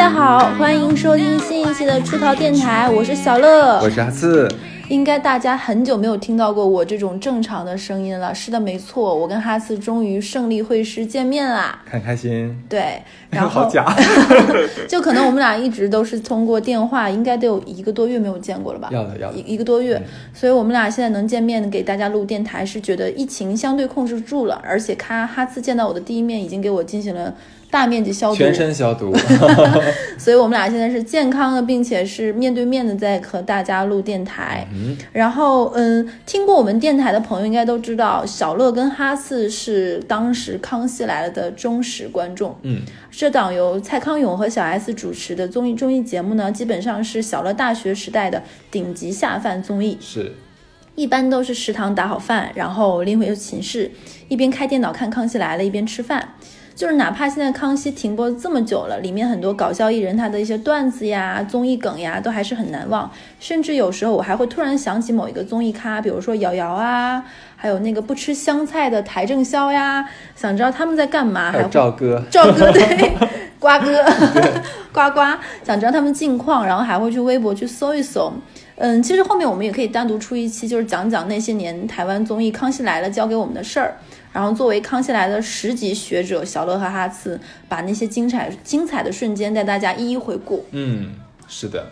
家好，欢迎收听新一期的出逃电台，我是小乐，我是阿次。应该大家很久没有听到过我这种正常的声音了。是的，没错，我跟哈斯终于胜利会师见面啦，很开心。对，然后好假，就可能我们俩一直都是通过电话，应该得有一个多月没有见过了吧？要的，要的，一一个多月，所以我们俩现在能见面给大家录电台，是觉得疫情相对控制住了，而且哈哈斯见到我的第一面已经给我进行了。大面积消毒，全身消毒，所以我们俩现在是健康的，并且是面对面的在和大家录电台。嗯，然后嗯，听过我们电台的朋友应该都知道，小乐跟哈四是当时《康熙来了》的忠实观众。嗯，这档由蔡康永和小 S 主持的综艺综艺节目呢，基本上是小乐大学时代的顶级下饭综艺。是，一般都是食堂打好饭，然后拎回寝室，一边开电脑看《康熙来了》，一边吃饭。就是哪怕现在康熙停播这么久了，里面很多搞笑艺人他的一些段子呀、综艺梗呀，都还是很难忘。甚至有时候我还会突然想起某一个综艺咖，比如说瑶瑶啊，还有那个不吃香菜的邰正宵呀，想知道他们在干嘛。还有赵哥，赵哥对，瓜哥，瓜瓜，想知道他们近况，然后还会去微博去搜一搜。嗯，其实后面我们也可以单独出一期，就是讲讲那些年台湾综艺《康熙来了》教给我们的事儿。然后作为康熙来的十级学者，小乐和哈次把那些精彩精彩的瞬间带大家一一回顾。嗯，是的。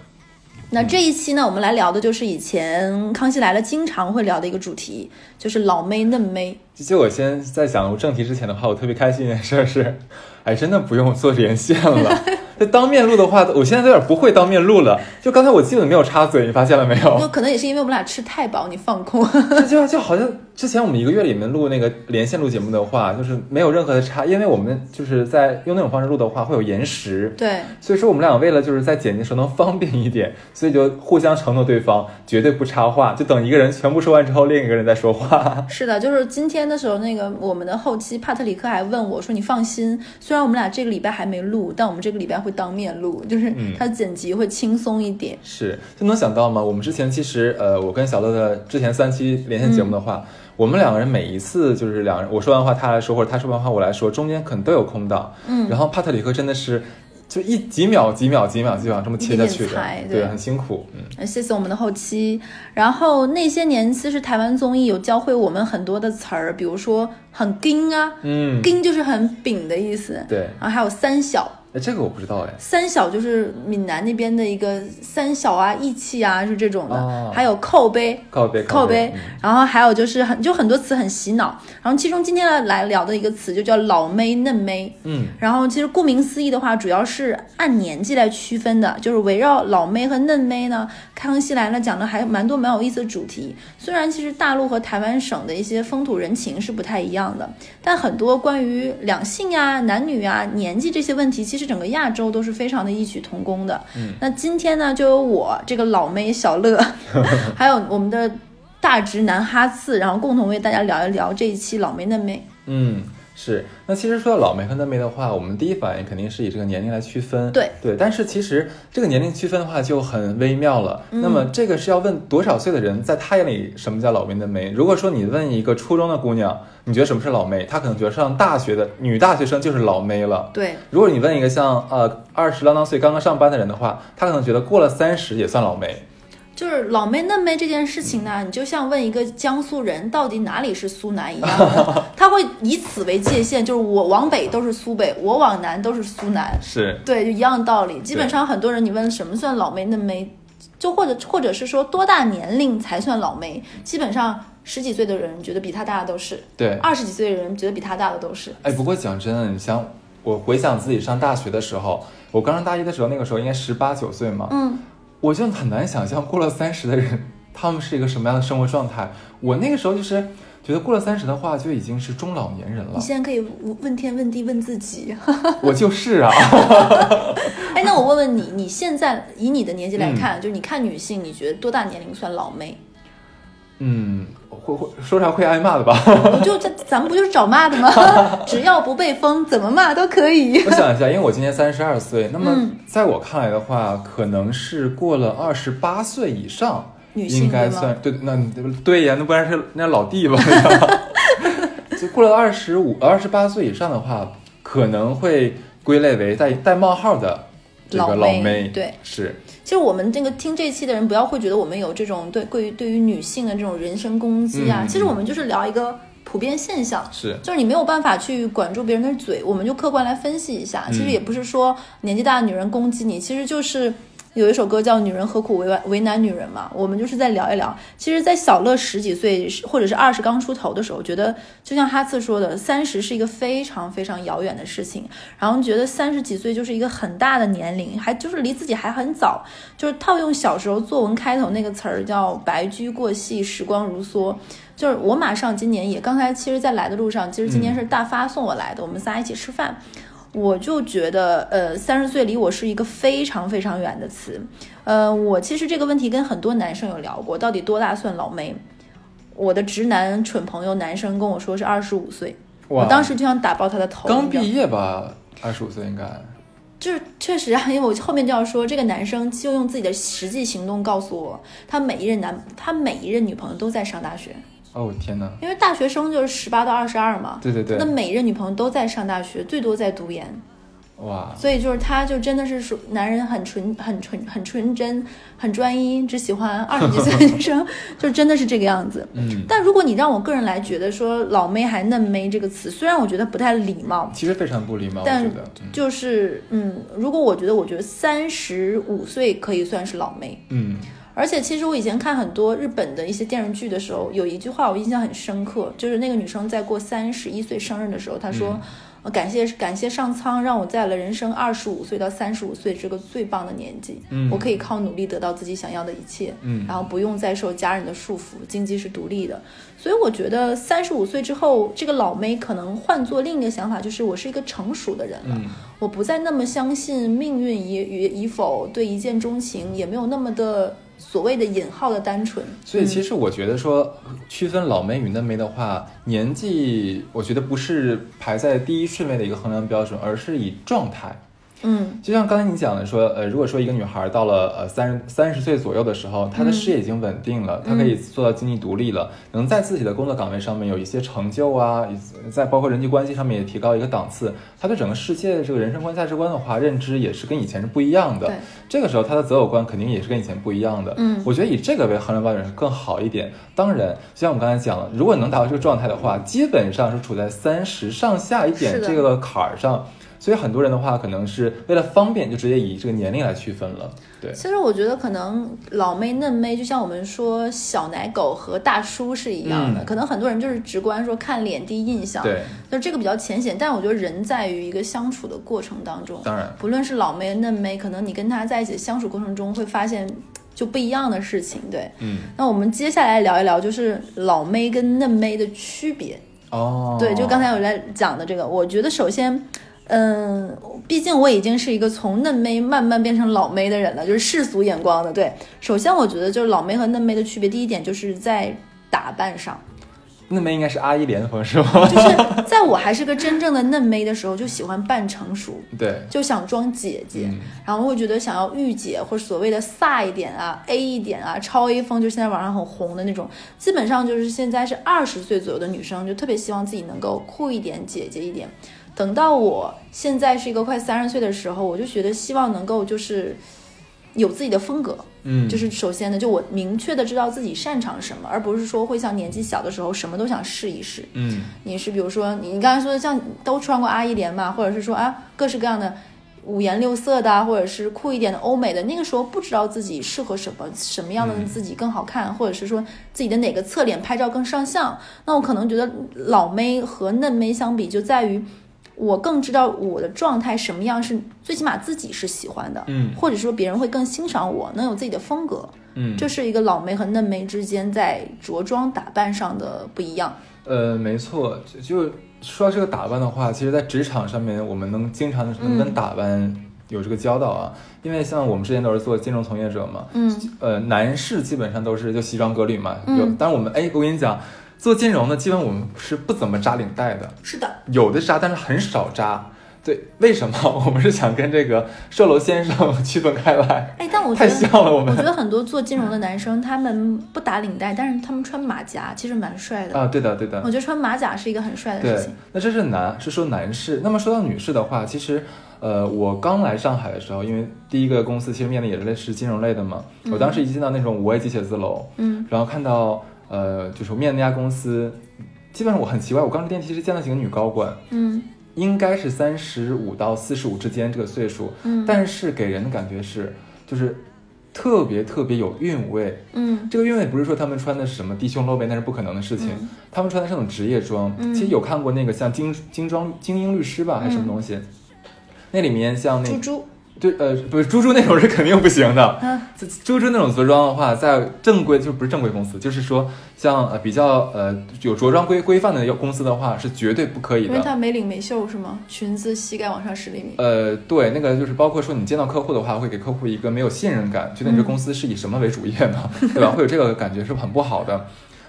那这一期呢，我们来聊的就是以前康熙来了经常会聊的一个主题，就是老妹嫩妹。就我先在讲正题之前的话，我特别开心一件事是，哎，真的不用做连线了。就当面录的话，我现在有点不会当面录了。就刚才我基本没有插嘴，你发现了没有？就可能也是因为我们俩吃太饱，你放空。就就好像之前我们一个月里面录那个连线录节目的话，就是没有任何的差，因为我们就是在用那种方式录的话会有延时。对。所以说我们俩为了就是在剪辑时候能方便一点，所以就互相承诺对方绝对不插话，就等一个人全部说完之后，另一个人再说话。是的，就是今天的时候，那个我们的后期帕特里克还问我说：“你放心，虽然我们俩这个礼拜还没录，但我们这个礼拜会当面录。”就是他剪辑会轻松一点，是就能想到吗？我们之前其实呃，我跟小乐的之前三期连线节目的话，我们两个人每一次就是两人我说完话他来说，或者他说完话我来说，中间可能都有空档。嗯，然后帕特里克真的是就一几秒几秒几秒几秒这么切下去的，对，很辛苦。嗯，谢谢我们的后期。然后那些年其实台湾综艺有教会我们很多的词儿，比如说很丁啊，嗯，丁就是很饼的意思。对，然后还有三小。哎，这个我不知道哎。三小就是闽南那边的一个三小啊，义气啊，是这种的。还有靠背，靠背，靠背。然后还有就是很就很多词很洗脑。然后其中今天来聊的一个词就叫老妹嫩妹。嗯。然后其实顾名思义的话，主要是按年纪来区分的，就是围绕老妹和嫩妹呢。康熙来了讲的还蛮多蛮有意思的主题。虽然其实大陆和台湾省的一些风土人情是不太一样的，但很多关于两性啊、男女啊、年纪这些问题，其实整个亚洲都是非常的异曲同工的。嗯，那今天呢，就有我这个老妹小乐，还有我们的大直男哈次，然后共同为大家聊一聊这一期老妹嫩妹。嗯。是，那其实说到老妹和嫩妹的话，我们第一反应肯定是以这个年龄来区分。对对，但是其实这个年龄区分的话就很微妙了。那么这个是要问多少岁的人，在他眼里什么叫老妹嫩妹？如果说你问一个初中的姑娘，你觉得什么是老妹？她可能觉得上大学的女大学生就是老妹了。对，如果你问一个像呃二十郎当岁刚刚上班的人的话，他可能觉得过了三十也算老妹。就是老妹嫩妹这件事情呢，你就像问一个江苏人到底哪里是苏南一样的，他会以此为界限，就是我往北都是苏北，我往南都是苏南，是。对，就一样的道理。基本上很多人你问什么算老妹嫩妹，就或者或者是说多大年龄才算老妹，基本上十几岁的人觉得比他大的都是，对，二十几岁的人觉得比他大的都是。哎，不过讲真的，你像我回想自己上大学的时候，我刚上大一的时候，那个时候应该十八九岁嘛，嗯。我就很难想象过了三十的人，他们是一个什么样的生活状态。我那个时候就是觉得过了三十的话，就已经是中老年人了。你现在可以问天问地问自己，我就是啊。哎，那我问问你，你现在以你的年纪来看，就是你看女性，你觉得多大年龄算老妹？嗯，会会说啥会挨骂的吧？就这，咱们不就是找骂的吗？只要不被封，怎么骂都可以。我想一下，因为我今年三十二岁，那么在我看来的话，可能是过了二十八岁以上，应该算对。那对呀，那不然是那老弟吧？就过了二十五、二十八岁以上的话，可能会归类为带带冒号的。这个老妹，对，是。其实我们这个听这期的人，不要会觉得我们有这种对对于对于女性的这种人身攻击啊。嗯其实我们就是聊一个普遍现象，是就是你没有办法去管住别人的嘴，我们就客观来分析一下。其实也不是说年纪大的女人攻击你，其实就是。有一首歌叫《女人何苦为为难女人》嘛，我们就是在聊一聊。其实，在小乐十几岁或者是二十刚出头的时候，觉得就像哈次说的，三十是一个非常非常遥远的事情，然后觉得三十几岁就是一个很大的年龄，还就是离自己还很早。就是套用小时候作文开头那个词儿叫“白驹过隙，时光如梭”。就是我马上今年也，刚才其实，在来的路上，其实今年是大发送我来的，我们仨一起吃饭。我就觉得，呃，三十岁离我是一个非常非常远的词。呃，我其实这个问题跟很多男生有聊过，到底多大算老妹？我的直男蠢朋友男生跟我说是二十五岁，我当时就想打爆他的头。刚毕业吧，二十五岁应该。就是确实啊，因为我后面就要说，这个男生就用自己的实际行动告诉我，他每一任男，他每一任女朋友都在上大学。哦天哪！因为大学生就是十八到二十二嘛，对对对，那每一任女朋友都在上大学，最多在读研，哇！所以就是他，就真的是说男人很纯、很纯、很纯真、很专一，只喜欢二十几岁的女生，就真的是这个样子。嗯，但如果你让我个人来觉得说“老妹”还“嫩妹”这个词，虽然我觉得不太礼貌，其实非常不礼貌，但就是嗯，如果我觉得，我觉得三十五岁可以算是老妹。嗯。而且其实我以前看很多日本的一些电视剧的时候，有一句话我印象很深刻，就是那个女生在过三十一岁生日的时候，她说：“呃感谢感谢上苍，让我在了人生二十五岁到三十五岁这个最棒的年纪，嗯我可以靠努力得到自己想要的一切，嗯然后不用再受家人的束缚，经济是独立的。所以我觉得三十五岁之后，这个老妹可能换做另一个想法，就是我是一个成熟的人了，嗯我不再那么相信命运已已已否，对一见钟情也没有那么的。所谓的引号的单纯，所以其实我觉得说区分老妹与嫩妹的话，年纪我觉得不是排在第一顺位的一个衡量标准，而是以状态。嗯，就像刚才你讲的说，呃，如果说一个女孩到了呃三十三十岁左右的时候，她的事业已经稳定了，她可以做到经济独立了，能在自己的工作岗位上面有一些成就啊，在包括人际关系上面也提高一个档次，她对整个世界的这个人生观、价值观的话，认知也是跟以前是不一样的。这个时候她的择偶观肯定也是跟以前不一样的。嗯，我觉得以这个为衡量标准是更好一点。当然，就像我们刚才讲了，如果能达到这个状态的话，基本上是处在三十上下一点这个坎儿上。所以很多人的话，可能是为了方便，就直接以这个年龄来区分了。对，其实我觉得可能老妹嫩妹，就像我们说小奶狗和大叔是一样的，嗯可能很多人就是直观说看脸第一印象，对，就这个比较浅显。但我觉得人在于一个相处的过程当中，当然，不论是老妹嫩妹，可能你跟他在一起相处过程中会发现就不一样的事情。对，嗯，那我们接下来聊一聊就是老妹跟嫩妹的区别。哦，对，就刚才我在讲的这个，我觉得首先，嗯，毕竟我已经是一个从嫩妹慢慢变成老妹的人了，就是世俗眼光的。对，首先我觉得就是老妹和嫩妹的区别，第一点就是在打扮上，嫩妹应该是阿依莲风是吗？就是在我还是个真正的嫩妹的时候，就喜欢扮成熟，对，就想装姐姐，嗯然后会觉得想要御姐或者所谓的飒一点啊、A 一点啊、超 A 风，就现在网上很红的那种，基本上就是现在是二十岁左右的女生，就特别希望自己能够酷一点、姐姐一点。等到我现在是一个快三十岁的时候，我就觉得希望能够就是有自己的风格，嗯，就是首先呢，就我明确的知道自己擅长什么，而不是说会像年纪小的时候什么都想试一试。嗯你是比如说你你刚才说的像都穿过阿依莲嘛，或者是说啊各式各样的五颜六色的啊，或者是酷一点的欧美的，那个时候不知道自己适合什么，什么样的嗯自己更好看，或者是说自己的哪个侧脸拍照更上相。那我可能觉得老妹和嫩妹相比，就在于我更知道我的状态什么样是最起码自己是喜欢的，嗯或者说别人会更欣赏我，能有自己的风格。嗯，这是一个老梅和嫩妹之间在着装打扮上的不一样。呃，没错，就就说到这个打扮的话，其实，在职场上面，我们能经常能跟打扮有这个交道啊。因为像我们之前都是做金融从业者嘛，嗯，呃，男士基本上都是就西装革履嘛。嗯有，但是我们哎，我跟你讲，做金融的基本我们是不怎么扎领带的，是的，有的扎，但是很少扎。对，为什么 我们是想跟这个售楼先生 区分开来？哎，但我觉太得像了我们我觉得很多做金融的男生，他们不打领带，但是他们穿马甲，其实蛮帅的。啊，对的对的我，觉得穿马甲是一个很帅的事情。，那这是男，是说男士。那么说到女士的话，其实，呃，我刚来上海的时候，因为第一个公司其实面的也是类似金融类的嘛，我当时一进到那种五 A 级写字楼，嗯然后看到，呃，就是我面的那家公司，基本上我很奇怪，我刚进电梯是见了几个女高管，嗯应该是三十五到四十五之间这个岁数，嗯但是给人的感觉是，就是特别特别有韵味。嗯这个韵味不是说他们穿的是什么低胸露背，那是不可能的事情。嗯他们穿的是那种职业装。嗯其实有看过那个像精精装精英律师吧，还是什么东西？那里面像那猪猪，对呃不是猪猪那种是肯定不行的。嗯这猪猪那种着装的话，在正规就不是正规公司，就是说像呃比较呃有着装规规范的公司的话，是绝对不可以的因为的。它没领没袖是吗？裙子膝盖往上十厘米。呃，对，那个就是包括说你见到客户的话，会给客户一个没有信任感，觉得你这公司是以什么为主业呢？对吧？会有这个感觉是很不好的，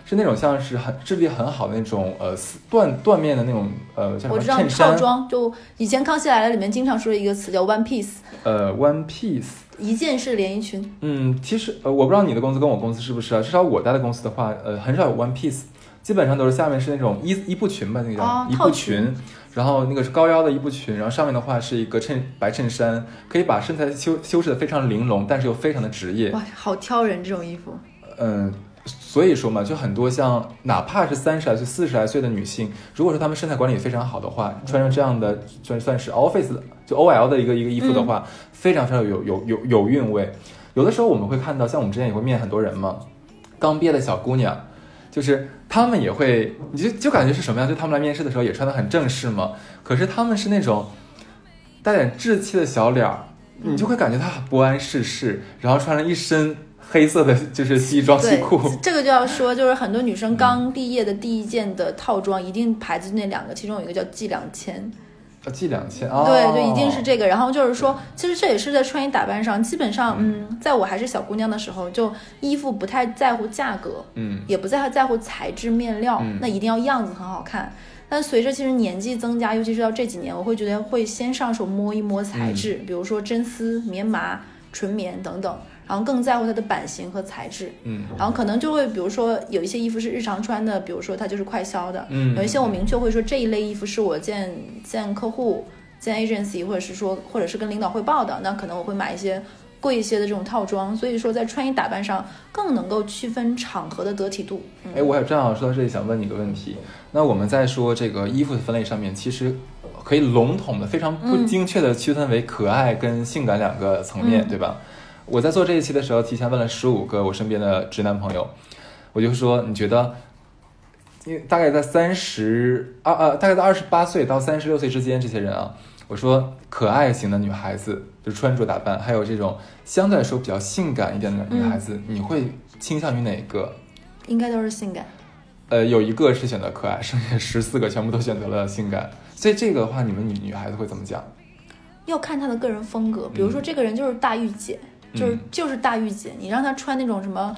是那种像是很质地很好的那种呃缎缎面的那种呃叫什么我知道套，装，就以前《康熙来了》里面经常说的一个词叫 one piece，呃 one piece。一件式连衣裙。嗯，其实呃我不知道你的公司跟我公司是不是啊，至少我待的公司的话，呃很少有 one piece，基本上都是下面是那种衣衣步裙吧，那个叫、哦衣部套裙裙。然后那个是高腰的一步裙，然后上面的话是一个衬白衬衫，可以把身材修修饰的非常玲珑，但是又非常的职业。哇，好挑人这种衣服。嗯，所以说嘛，就很多像哪怕是三十来岁、四十来岁的女性，如果说她们身材管理非常好的话，穿上这样的算算是 office 就 OL 的一个一个衣服的话，非常非常有有有有韵味。有的时候我们会看到，像我们之前也会面很多人嘛，刚毕业的小姑娘，就是她们也会，你就就感觉是什么样？就她们来面试的时候也穿的很正式嘛，可是她们是那种带点稚气的小脸儿，你就会感觉她很不谙世事，然后穿了一身黑色的 就是西装西裤。这个就要说，就是很多女生刚毕业的第一件的套装，一定牌子那两个，其中有一个叫 G 两千。啊，记两千啊，对就，一定是这个。然后就是说，其实这也是在穿衣打扮上，基本上，嗯，在我还是小姑娘的时候，就衣服不太在乎价格，嗯也不在在乎材质面料，嗯那一定要样子很好看。但随着其实年纪增加，尤其是到这几年，我会觉得会先上手摸一摸材质，嗯比如说真丝、棉麻、纯棉等等，然后更在乎它的版型和材质。嗯然后可能就会，比如说有一些衣服是日常穿的，比如说它就是快销的，嗯有一些我明确会说这一类衣服是我见见客户、见 agency，或者是说或者是跟领导汇报的，那可能我会买一些贵一些的这种套装，所以说在穿衣打扮上更能够区分场合的得体度。嗯哎，我也正好说到这里，想问你一个问题。那我们在说这个衣服的分类上面，其实可以笼统的、非常不嗯精确的区分为可爱跟性感两个层面，嗯对吧？我在做这一期的时候，提前问了十五个我身边的直男朋友，我就说，你觉得，因为大概在三十二呃，大概在二十八岁到三十六岁之间，这些人啊，我说可爱型的女孩子，就穿着打扮，还有这种相对来说比较性感一点的女孩子，你会倾向于哪个？应该都是性感。呃，有一个是选择可爱，剩下十四个全部都选择了性感。所以这个的话，你们女女孩子会怎么讲？要看她的个人风格，比如说这个人就是大御姐，就是嗯就是大御姐，你让她穿那种什么。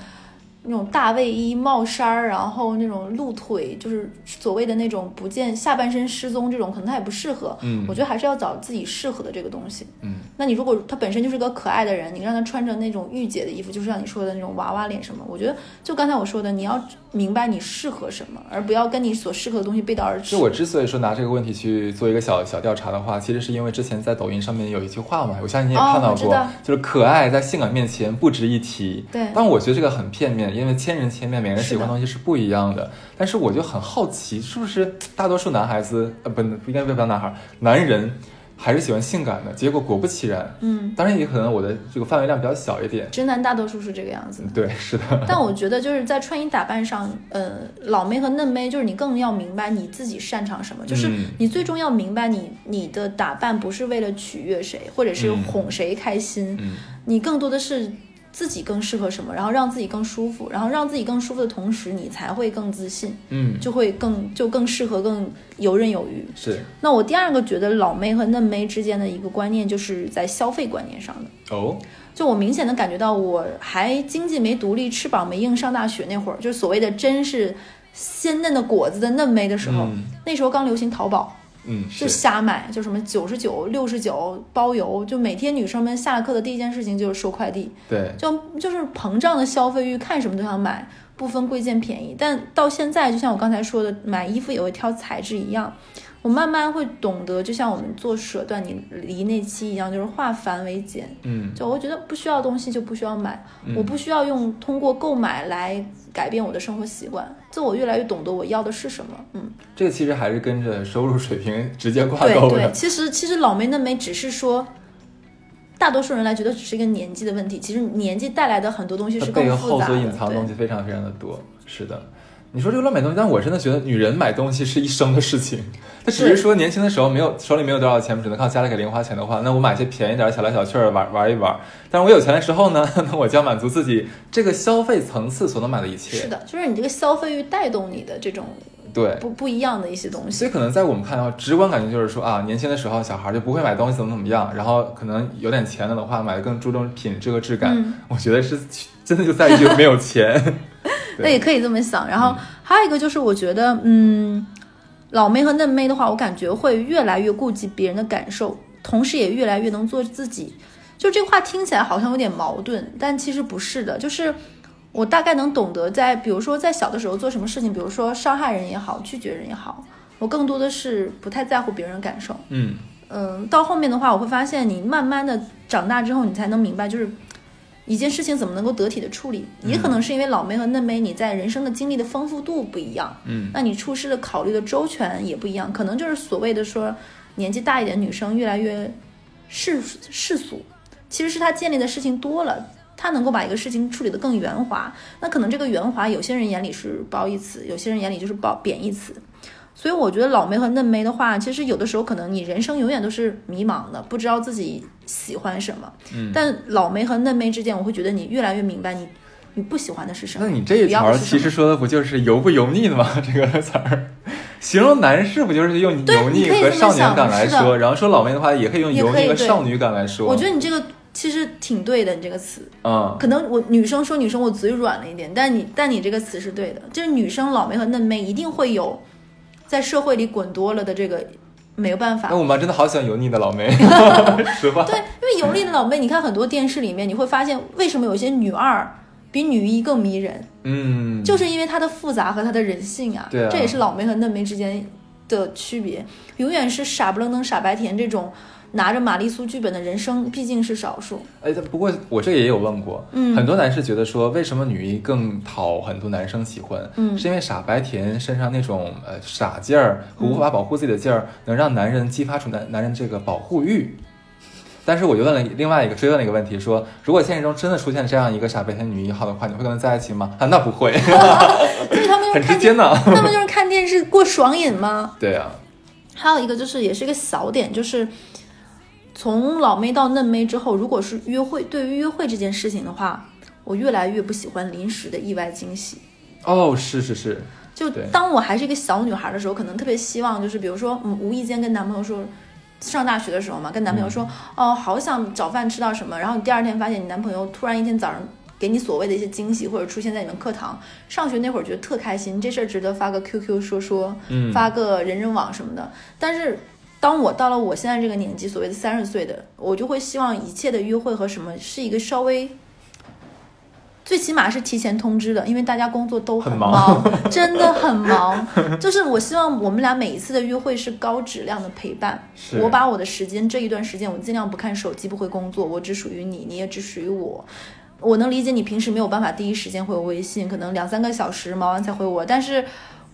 那种大卫衣、帽衫儿，然后那种露腿，就是所谓的那种不见下半身失踪这种，可能他也不适合。嗯我觉得还是要找自己适合的这个东西。嗯那你如果他本身就是个可爱的人，你让他穿着那种御姐的衣服，就是像你说的那种娃娃脸什么，我觉得就刚才我说的，你要明白你适合什么，而不要跟你所适合的东西背道而驰就。我之所以说拿这个问题去做一个小小调查的话，其实是因为之前在抖音上面有一句话嘛，我相信你也哦看到过，就是可爱在性感面前不值一提。对但我觉得这个很片面，因为千人千面，每个人喜欢的东西是不一样的。但是我就很好奇，是不是大多数男孩子呃不不应该不叫男孩，男人还是喜欢性感的？结果果不其然，嗯，当然也可能我的这个范围量比较小一点。直男大多数是这个样子的。对，是的。但我觉得就是在穿衣打扮上，呃，老妹和嫩妹，就是你更要明白你自己擅长什么，就是嗯你最终要明白你你的打扮不是为了取悦谁，或者是嗯哄谁开心，嗯你更多的是自己更适合什么，然后让自己更舒服，然后让自己更舒服的同时，你才会更自信，嗯，就会更就更适合更游刃有余。是。那我第二个觉得老妹和嫩妹之间的一个观念，就是在消费观念上的。哦，就我明显的感觉到，我还经济没独立、翅膀没硬上大学那会儿，就是所谓的真是鲜嫩的果子的嫩妹的时候，嗯。那时候刚流行淘宝，嗯，就瞎买，就什么九十九、六十九包邮，就每天女生们下了课的第一件事情就是收快递，对，就就是膨胀的消费欲，看什么都想买，不分贵贱便宜。但到现在，就像我刚才说的，买衣服也会挑材质一样。我慢慢会懂得，就像我们做舍断你离那期一样，就是化繁为简。嗯，就我觉得不需要东西就不需要买，嗯我不需要用通过购买来改变我的生活习惯。就我越来越懂得我要的是什么。嗯，这个其实还是跟着收入水平直接挂钩对对，钩的。其实其实老梅嫩梅只是说。大多数人来觉得只是一个年纪的问题，其实年纪带来的很多东西是更复杂的。所隐藏的东西非常非常的多。是的，你说这个乱买东西，但我真的觉得女人买东西是一生的事情。她只是说年轻的时候没有手里没有多少钱，只能靠家里给零花钱的话，那我买些便宜点儿小来小去儿玩玩一玩。但是我有钱的时候呢，那我就要满足自己这个消费层次所能买的一切。是的，就是你这个消费欲带动你的这种对。不不一样的一些东西。所以可能在我们看来，直观感觉就是说啊，年轻的时候小孩就不会买东西，怎么怎么样，然后可能有点钱了的话，买的更注重品质和质感。嗯我觉得是真的就在于没有钱。那也可以这么想。然后还有一个就是，我觉得，嗯，老妹和嫩妹的话，我感觉会越来越顾及别人的感受，同时也越来越能做自己。就这话听起来好像有点矛盾，但其实不是的。就是我大概能懂得在，比如说在小的时候做什么事情，比如说伤害人也好，拒绝人也好，我更多的是不太在乎别人的感受。嗯，嗯，到后面的话，我会发现你慢慢的长大之后，你才能明白，就是一件事情怎么能够得体的处理。也可能是因为老梅和嫩梅你在人生的经历的丰富度不一样，嗯，那你处事的考虑的周全也不一样。可能就是所谓的说年纪大一点的女生越来越世世俗，其实是她建立的事情多了。她能够把一个事情处理得更圆滑，那可能这个圆滑，有些人眼里是褒义词，有些人眼里就是褒贬义词。所以我觉得老梅和嫩梅的话，其实有的时候可能你人生永远都是迷茫的，不知道自己喜欢什么。嗯但老梅和嫩梅之间，我会觉得你越来越明白你你不喜欢的是什么。那你这一条其实说的不就是油不油腻的吗？这个词儿，形容男士不就是用对油腻和少年感来说，然后说老妹的话也可以用油腻和少女感来说。我觉得你这个其实挺对的，你这个词。嗯，可能我女生说女生我嘴软了一点，但你但你这个词是对的，就是女生老梅和嫩妹一定会有在社会里滚多了的这个没有办法那。我妈真的好喜欢油腻的老妹，实话。对，因为油腻的老妹，你看很多电视里面，你会发现为什么有些女二比女一更迷人，嗯，就是因为她的复杂和她的人性啊。对啊这也是老梅和嫩梅之间的区别，永远是傻不愣登傻白甜这种拿着玛丽苏剧本的人生，毕竟是少数。哎，不过我这也有问过，嗯很多男士觉得说，为什么女一更讨很多男生喜欢？嗯是因为傻白甜身上那种呃傻劲儿和无法保护自己的劲儿，能让男人激发出男男人这个保护欲。但是我就问了另外一个追问了一个问题，说如果现实中真的出现这样一个傻白甜女一号的话，你会跟她在一起吗？啊，那不会，就是他们就是 很直接呢。他们就是看电视过爽瘾吗？对啊，还有一个就是也是一个小点，就是从老妹到嫩妹之后，如果是约会，对于约会这件事情的话，我越来越不喜欢临时的意外惊喜。哦，是是是，就当我还是一个小女孩的时候，可能特别希望就是，比如说，嗯，无意间跟男朋友说，上大学的时候嘛，跟男朋友说，哦，好想早饭吃到什么，然后你第二天发现你男朋友突然一天早上给你所谓的一些惊喜，或者出现在你们课堂。上学那会儿觉得特开心，这事儿值得发个 QQ 说说，嗯，发个人人网什么的。但是当我到了我现在这个年纪，所谓的三十岁的，我就会希望一切的约会和什么是一个稍微。最起码是提前通知的，因为大家工作都很很忙真的很忙。就是我希望我们俩每一次的约会是高质量的陪伴。是我把我的时间这一段时间，我尽量不看手机，不会工作，我只属于你，你也只属于我。我能理解你平时没有办法第一时间回我微信，可能两三个小时忙完才回我，但是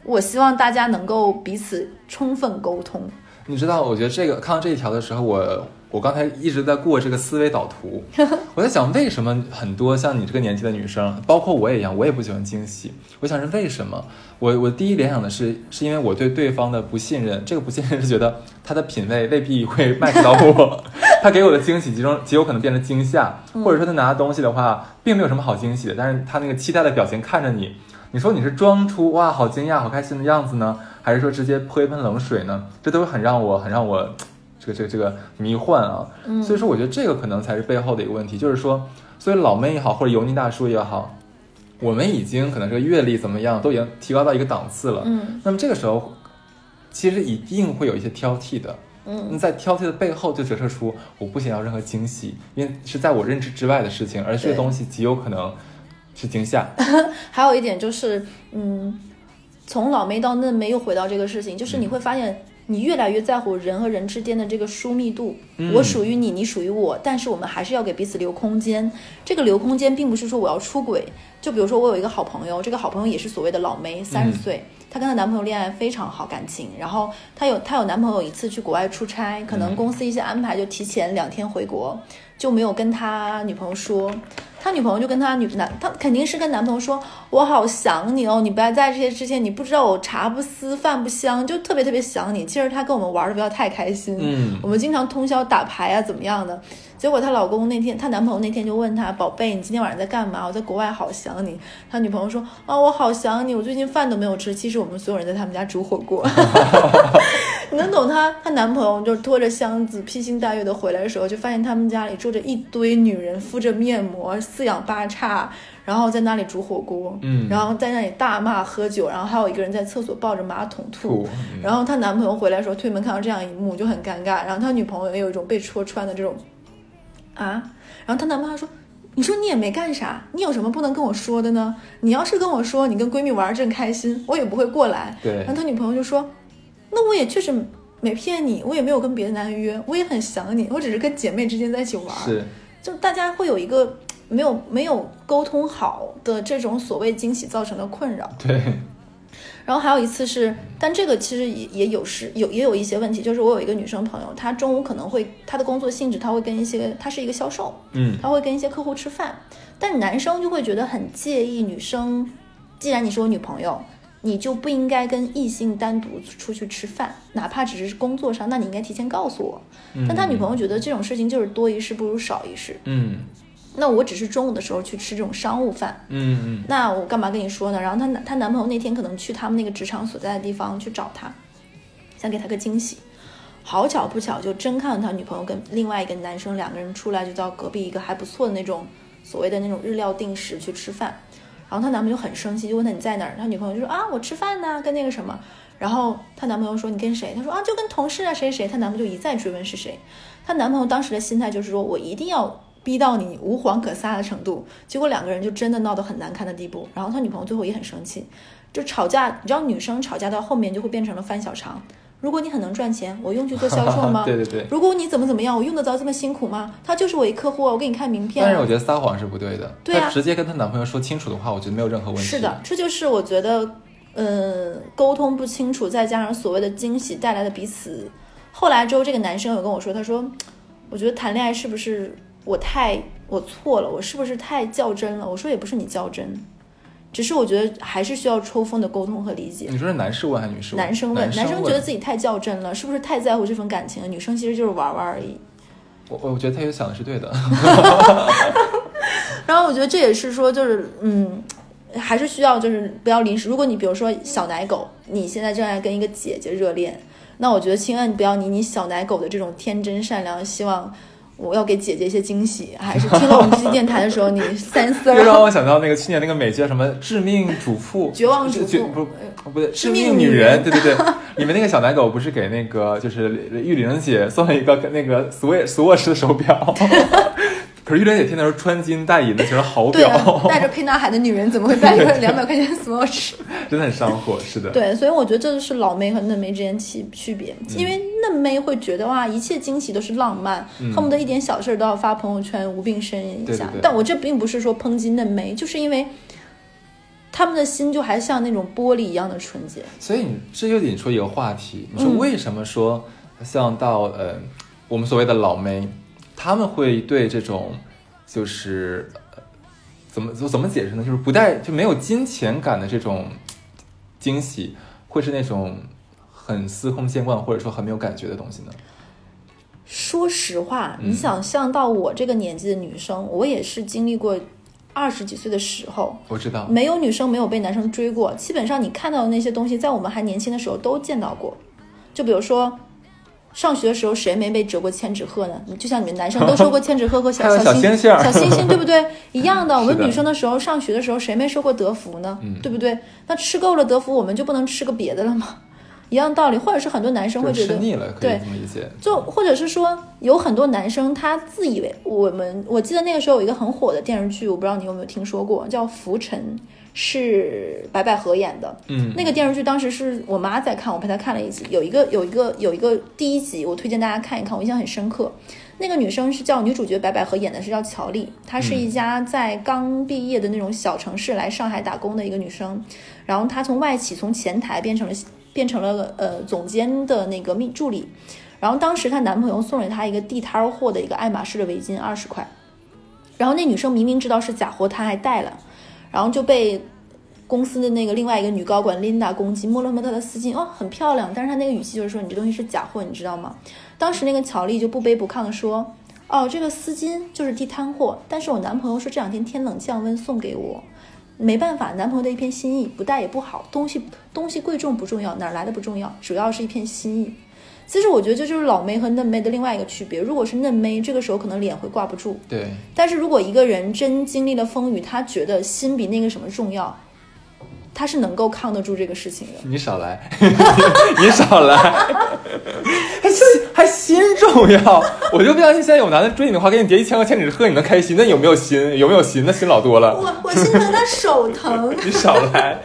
我希望大家能够彼此充分沟通。你知道，我觉得这个看到这一条的时候，我我刚才一直在过这个思维导图，我在想为什么很多像你这个年纪的女生，包括我也一样，我也不喜欢惊喜。我想是为什么？我我第一联想的是，是因为我对对方的不信任。这个不信任是觉得他的品味未必会 match 到我，他给我的惊喜集中极有可能变成惊吓，或者说他拿东西的话，并没有什么好惊喜的，但是他那个期待的表情看着你，你说你是装出哇好惊讶、好开心的样子呢，还是说直接泼一盆冷水呢？这都很让我很让我这个这个这个迷幻啊。嗯所以说，我觉得这个可能才是背后的一个问题，就是说，所以老妹也好，或者油腻大叔也好，我们已经可能这个阅历怎么样，都已经提高到一个档次了。嗯那么这个时候，其实一定会有一些挑剔的。嗯，在挑剔的背后就折射出我不想要任何惊喜，因为是在我认知之外的事情，而这个东西极有可能是惊吓。还有一点就是，嗯，从老妹到嫩妹又回到这个事情，就是你会发现，你越来越在乎人和人之间的这个疏密度。嗯我属于你，你属于我，但是我们还是要给彼此留空间。这个留空间并不是说我要出轨，就比如说我有一个好朋友，这个好朋友也是所谓的老妹，三十岁。她跟她男朋友恋爱非常好感情，然后她有她有男朋友一次去国外出差，可能公司一些安排就提前两天回国，就没有跟她女朋友说。他女朋友就跟他女男，他肯定是跟男朋友说：“我好想你哦，你不要在这些之前，你不知道我茶不思饭不香，就特别特别想你。”其实他跟我们玩的不要太开心，嗯我们经常通宵打牌啊，怎么样的？结果她老公那天，她男朋友那天就问她：“宝贝，你今天晚上在干嘛？我在国外好想你。”她女朋友说：“啊，我好想你，我最近饭都没有吃。”其实我们所有人在他们家煮火锅。你 能懂她？她男朋友就拖着箱子披星戴月的回来的时候，就发现他们家里住着一堆女人，敷着面膜，四仰八叉，然后在那里煮火锅，嗯然后在那里大骂喝酒，然后还有一个人在厕所抱着马桶吐。然后她男朋友回来的时候推门看到这样一幕就很尴尬，然后她女朋友也有一种被戳穿的这种啊，然后她男朋友说。你说你也没干啥，你有什么不能跟我说的呢？你要是跟我说你跟闺蜜玩儿正开心，我也不会过来。对然后他女朋友就说：“那我也确实没骗你，我也没有跟别的男人约，我也很想你，我只是跟姐妹之间在一起玩儿。是，就大家会有一个没有没有沟通好的这种所谓惊喜造成的困扰。对，然后还有一次是，但这个其实也也有是有也有一些问题，就是我有一个女生朋友，她中午可能会她的工作性质，她会跟一些她是一个销售，嗯她会跟一些客户吃饭，但男生就会觉得很介意女生，既然你是我女朋友。你就不应该跟异性单独出去吃饭，哪怕只是工作上，那你应该提前告诉我。但他女朋友觉得这种事情就是多一事不如少一事。嗯那我只是中午的时候去吃这种商务饭，嗯嗯那我干嘛跟你说呢？然后她男她男朋友那天可能去他们那个职场所在的地方去找她，想给她个惊喜。好巧不巧，就真看到他女朋友跟另外一个男生两个人出来，就到隔壁一个还不错的那种所谓的那种日料定时去吃饭。然后她男朋友就很生气，就问他你在哪儿？她女朋友就说啊我吃饭呢，跟那个什么。然后她男朋友说你跟谁？她说啊就跟同事啊谁谁。她男朋友就一再追问是谁。她男朋友当时的心态就是说我一定要逼到你无谎可撒的程度。结果两个人就真的闹得很难看的地步。然后他女朋友最后也很生气，就吵架。你知道女生吵架到后面就会变成了翻小肠。如果你很能赚钱，我用去做销售吗？对对对。如果你怎么怎么样，我用得着这么辛苦吗？他就是我一客户啊，我给你看名片、啊。但是我觉得撒谎是不对的。对啊直接跟她男朋友说清楚的话，我觉得没有任何问题。是的，这就是我觉得，呃，沟通不清楚，再加上所谓的惊喜带来的彼此。后来之后，这个男生有跟我说，他说，我觉得谈恋爱是不是我太我错了，我是不是太较真了？我说也不是你较真，只是我觉得还是需要抽风的沟通和理解。你说是男士问还是女士问？男生问，男男生觉得自己太较真了，是不是太在乎这份感情了？女生其实就是玩玩而已。我我觉得他也想的是对的。然后我觉得这也是说，就是嗯，还是需要就是不要临时。如果你比如说小奶狗，你现在正在跟一个姐姐热恋，那我觉得千万不要你你小奶狗的这种天真善良，希望我要给姐姐一些惊喜，还是听到我们这期电台的时候，你 三思又让。我想到那个去年那个美剧叫什么《致命主妇》，绝望主妇。绝不不对，致命女人对对对，里面那个小奶狗不是给那个就是玉玲姐送了一个那个 Swatch Swatch 的手表，可是玉莲姐天天说穿金戴银的，其实好对啊，，带 着沛纳海的女人怎么会带一个两百块钱 Swatch？真的很上火，是的，对，所以我觉得这就是老妹和嫩妹之间区区别，因为嫩妹会觉得哇，一切惊喜都是浪漫，恨不得一点小事儿都要发朋友圈，无病呻吟一下。对对对但我这并不是说抨击嫩妹，就是因为他们的心就还像那种玻璃一样的纯洁。所以你这就引出一个话题，你说嗯为什么说像到呃我们所谓的老妹，他们会对这种就是、呃怎么怎么解释呢？就是不带就没有金钱感的这种惊喜，会是那种很司空见惯或者说很没有感觉的东西呢？说实话，嗯你想象到我这个年纪的女生，我也是经历过二十几岁的时候，我知道，没有女生没有被男生追过，基本上你看到的那些东西，在我们还年轻的时候都见到过。就比如说，上学的时候谁没被折过千纸鹤呢？就像你们男生都收过千纸鹤和小 小星星 小星星，对不对？一样的，我们女生的时候上学的时候谁没收过德芙呢？嗯对不对？那吃够了德芙，我们就不能吃个别的了吗？一样道理，或者是很多男生会觉得腻了，对理解。就或者是说，有很多男生他自以为我们，我记得那个时候有一个很火的电视剧，我不知道你有没有听说过，叫《浮沉》，是白百合演的。嗯，那个电视剧当时是我妈在看，我陪她看了一集，有一个有一个有一个第一集，我推荐大家看一看，我印象很深刻。那个女生是叫女主角白百合演的是叫乔丽，她是一家在刚毕业的那种小城市来上海打工的一个女生，然后她从外企从前台变成了变成了呃总监的那个秘助理，然后当时她男朋友送了她一个地摊货的一个爱马仕的围巾，二十块，然后那女生明明知道是假货，她还戴了，然后就被公司的那个另外一个女高管 Linda 攻击，摸了摸她的丝巾，哦，很漂亮，但是她那个语气就是说你这东西是假货，你知道吗？当时那个乔丽就不卑不亢地说，哦，这个丝巾就是地摊货，但是我男朋友说这两天天冷降温送给我。没办法，男朋友的一片心意，不戴也不好。东西东西贵重不重要，哪来的不重要，主要是一片心意。其实我觉得这就是老妹和嫩妹的另外一个区别。如果是嫩妹，这个时候可能脸会挂不住；对，但是如果一个人真经历了风雨，他觉得心比那个什么重要，他是能够抗得住这个事情的。你少来，你少来，还心还心重要，我就不相信现在有男的追你的话，给你叠一千块钱纸鹤，你能开心？那有没有心？有没有心？那心老多了，我我心疼他手疼，你少来。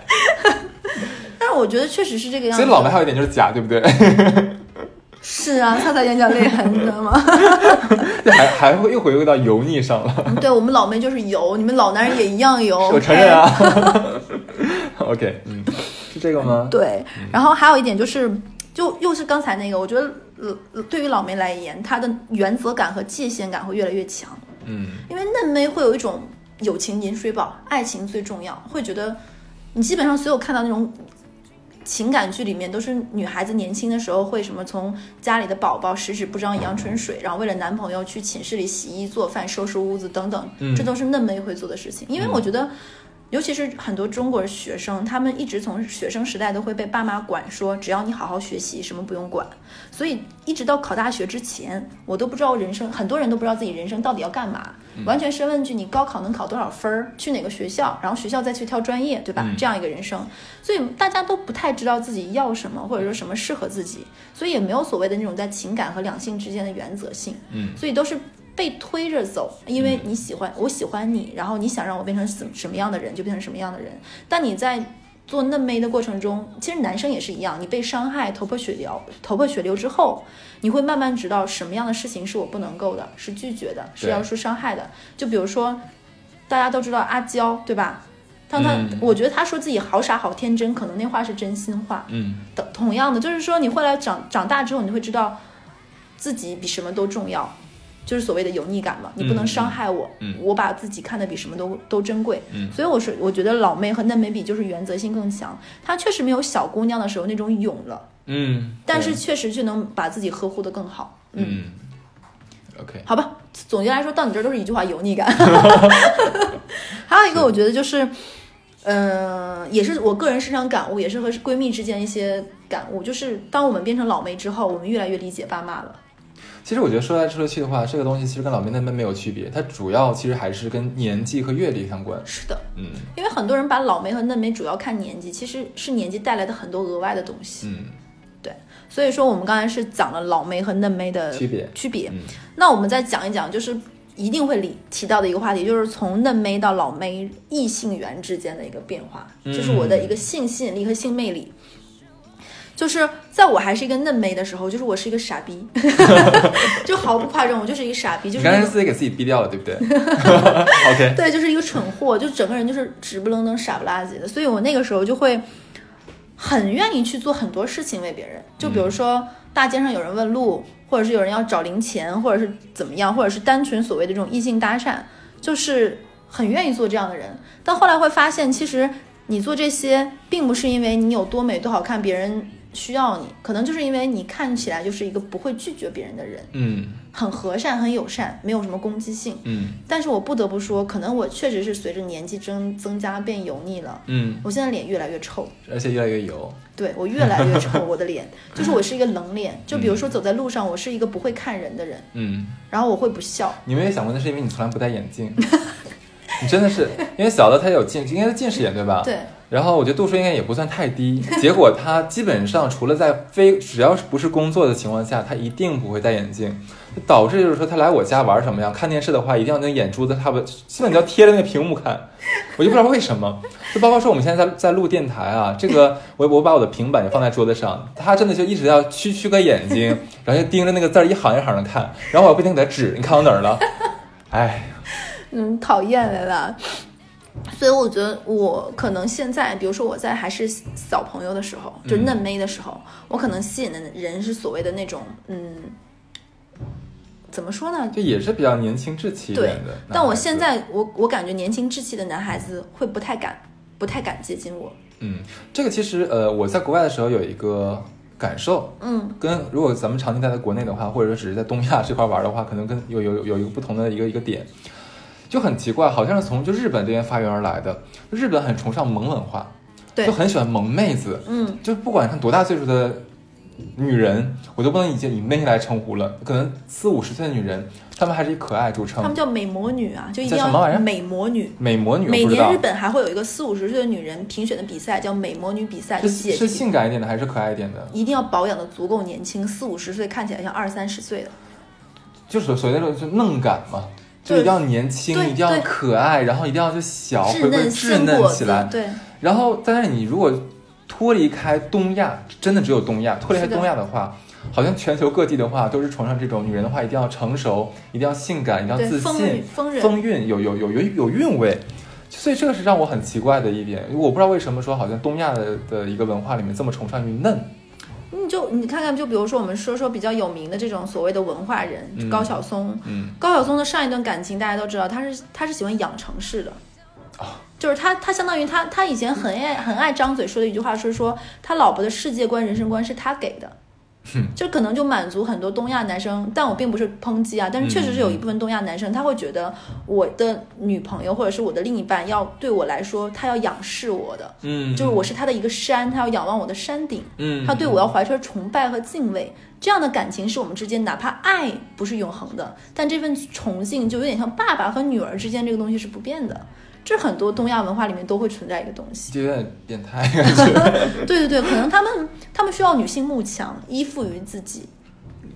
但是我觉得确实是这个样子。所以老妹还有一点就是假，对不对？是啊，擦擦眼角泪痕，你知道吗？这还还会又回归到油腻上了。对我们老妹就是油，你们老男人也一样油。我承认啊。OK，嗯，是这个吗？对，然后还有一点就是，就又是刚才那个，我觉得呃，对于老梅来言，她的原则感和界限感会越来越强，嗯，因为嫩妹会有一种友情饮水饱，爱情最重要，会觉得你基本上所有看到那种。情感剧里面都是女孩子年轻的时候会什么从家里的宝宝十指不沾阳春水，然后为了男朋友去寝室里洗衣做饭、收拾屋子等等，嗯这都是嫩妹会做的事情。因为我觉得，尤其是很多中国学生，他们一直从学生时代都会被爸妈管说，只要你好好学习，什么不用管。所以一直到考大学之前，我都不知道人生，很多人都不知道自己人生到底要干嘛，完全是问句你高考能考多少分儿，去哪个学校，然后学校再去挑专业，对吧？嗯这样一个人生，所以大家都不太知道自己要什么，或者说什么适合自己，所以也没有所谓的那种在情感和两性之间的原则性，嗯所以都是。被推着走，因为你喜欢，我喜欢你，然后你想让我变成什什么样的人，就变成什么样的人。但你在做嫩妹的过程中，其实男生也是一样，你被伤害、头破血流、头破血流之后，你会慢慢知道什么样的事情是我不能够的，是拒绝的，是要受伤害的。就比如说，大家都知道阿娇，对吧？当他，嗯我觉得他说自己好傻好天真，可能那话是真心话。嗯，的同样的，就是说你后来长长大之后，你会知道自己比什么都重要，就是所谓的油腻感嘛。你不能伤害我，嗯我把自己看得比什么都都珍贵。嗯所以我是我觉得老妹和嫩妹比，就是原则性更强。她确实没有小姑娘的时候那种勇了，嗯，但是确实就能把自己呵护的更好。嗯，嗯，OK，好吧，总结来说，到你这儿都是一句话：油腻感。还有一个，我觉得就是，嗯、也是我个人身上感悟，也是和闺蜜之间一些感悟，就是当我们变成老妹之后，我们越来越理解爸妈了。其实我觉得说来说去的话，这个东西其实跟老妹嫩妹没有区别，它主要其实还是跟年纪和阅历相关。是的，嗯因为很多人把老妹和嫩妹主要看年纪，其实是年纪带来的很多额外的东西。嗯，对所以说，我们刚才是讲了老妹和嫩妹的区别区别。嗯那我们再讲一讲，就是一定会理提到的一个话题，就是从嫩妹到老妹异性缘之间的一个变化，嗯就是我的一个性吸引力和性魅力。就是在我还是一个嫩妹的时候，就是我是一个傻逼，就毫不夸张，我就是一个傻逼，就你是刚才自己给自己逼掉了，对不对？OK，对，就是一个蠢货，就整个人就是直不愣登、傻不拉几的。所以我那个时候就会很愿意去做很多事情为别人，就比如说大街上有人问路，或者是有人要找零钱，或者是怎么样，或者是单纯所谓的这种异性搭讪，就是很愿意做这样的人。但后来会发现，其实你做这些，并不是因为你有多美多好看，别人需要你，可能就是因为你看起来就是一个不会拒绝别人的人，嗯很和善、很友善，没有什么攻击性。嗯但是我不得不说，可能我确实是随着年纪增增加变油腻了。嗯，我现在脸越来越臭，而且越来越油。对我越来越臭，我的脸就是我是一个冷脸。就比如说走在路上，我是一个不会看人的人，嗯，然后我会不笑。你没有想过那是因为你从来不戴眼镜？你真的是因为小的他有近，应该是近视眼对吧？对，然后我觉得度数应该也不算太低，结果他基本上除了在非只要是不是工作的情况下，他一定不会戴眼镜，导致就是说他来我家玩什么呀，看电视的话一定要那个眼珠子差不多基本就要贴着那个屏幕看，我就不知道为什么。就包括说我们现在在在录电台啊，这个我我把我的平板就放在桌子上，他真的就一直要屈曲个眼睛，然后就盯着那个字儿一行一行的看，然后我要不停给他指，你看到哪儿了？哎，嗯，讨厌来了。所以我觉得我可能现在，比如说我在还是小朋友的时候，就嫩妹的时候，我可能吸引的人是所谓的那种，嗯，怎么说呢？就也是比较年轻稚气一对点的。但我现，在我我感觉年轻稚气的男孩子会不太敢，不太敢接近我。嗯，这个其实呃，我在国外的时候有一个感受，嗯跟如果咱们长期待在国内的话，或者说只是在东亚这块玩的话，可能跟有有有一个不同的一个一个点，就很奇怪，好像是从就日本这边发源而来的。日本很崇尚萌文化，对就很喜欢萌妹子，嗯，就不管看多大岁数的女人，我都不能以以妹来称呼了，可能四五十岁的女人，她们还是以可爱著称。她们。叫美魔女啊，就一定叫什么玩意儿要美魔女。美魔女，每年日本还会有一个四五十岁的女人评选的比赛，叫美魔女比赛，是是性感一点的还是可爱一点的？一定要保养的足够年轻，四五十岁看起来像二三十岁的。就是所谓的就嫩感嘛，就一定要年轻，一定要可爱，然后一定要就小，回归稚嫩起来，。对，然后，但是你如果脱离开东亚，真的只有东亚，脱离开东亚的话，好像全球各地的话都是崇尚这种女人的话一定要成熟，一定要性感，一定要自信、风韵，有有有有有韵味。所以这个是让我很奇怪的一点，我不知道为什么说好像东亚的的一个文化里面这么崇尚于嫩。你就你看看，就比如说我们说说比较有名的这种所谓的文化人，嗯高晓松。嗯，高晓松的上一段感情大家都知道，他是他是喜欢养成式的。啊就是他，他相当于他，他以前很爱很爱张嘴说的一句话是说，他老婆的世界观、人生观是他给的，哼就可能就满足很多东亚男生，但我并不是抨击啊，但是确实是有一部分东亚男生他会觉得我的女朋友或者是我的另一半要对我来说，他要仰视我的，嗯，就是我是他的一个山，他要仰望我的山顶，嗯，他对我要怀揣崇拜和敬畏，这样的感情是我们之间哪怕爱不是永恒的，但这份崇敬就有点像爸爸和女儿之间这个东西是不变的。这很多东亚文化里面都会存在一个东西。就有点变态感觉。对对对，可能他们他们需要女性慕强，依附于自己。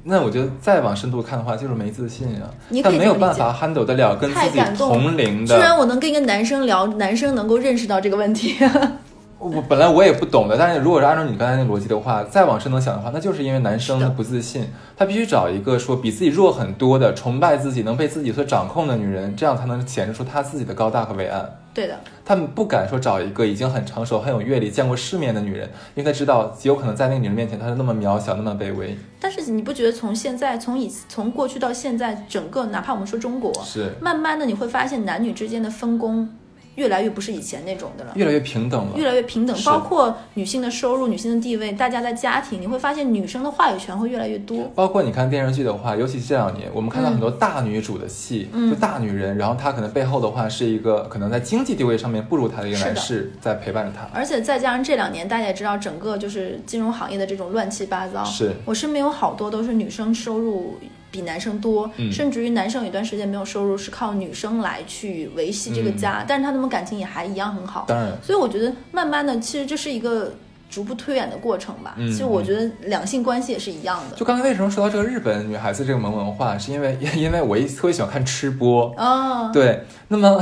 那我觉得再往深度看的话，就是没自信啊你，可他没有办法 handle 得了跟自己同龄的居然。我能跟一个男生聊，男生能够认识到这个问题。我本来我也不懂的，但是如果是按照你刚才那逻辑的话，再往深层想的话，那就是因为男生是的的不自信，他必须找一个说比自己弱很多的、崇拜自己、能被自己所掌控的女人，这样才能显示出他自己的高大和伟岸。对的，他们不敢说找一个已经很成熟、很有阅历、见过世面的女人，因为他知道极有可能在那个女人面前，他是那么渺小、那么卑微。但是你不觉得从现在从以从过去到现在，整个哪怕我们说中国，是慢慢的你会发现男女之间的分工越来越不是以前那种的了。越来越平等了。越来越平等，包括女性的收入、女性的地位，大家在家庭，你会发现女生的话语权会越来越多。包括你看电视剧的话，尤其这两年，我们看到嗯很多大女主的戏，嗯就大女人，然后她可能背后的话是一个可能在经济地位上面不如她的一个男士在陪伴着她。而且再加上这两年，大家也知道，整个就是金融行业的这种乱七八糟。是我身边有好多都是女生收入比男生多，嗯甚至于男生有一段时间没有收入，是靠女生来去维系这个家，但是他们感情也还一样很好。当然，所以我觉得，慢慢的，其实这是一个逐步推演的过程吧。嗯其实我觉得两性关系也是一样的。就刚才为什么说到这个日本女孩子这个萌文化，是因为因为我一特别喜欢看吃播。哦，对，那么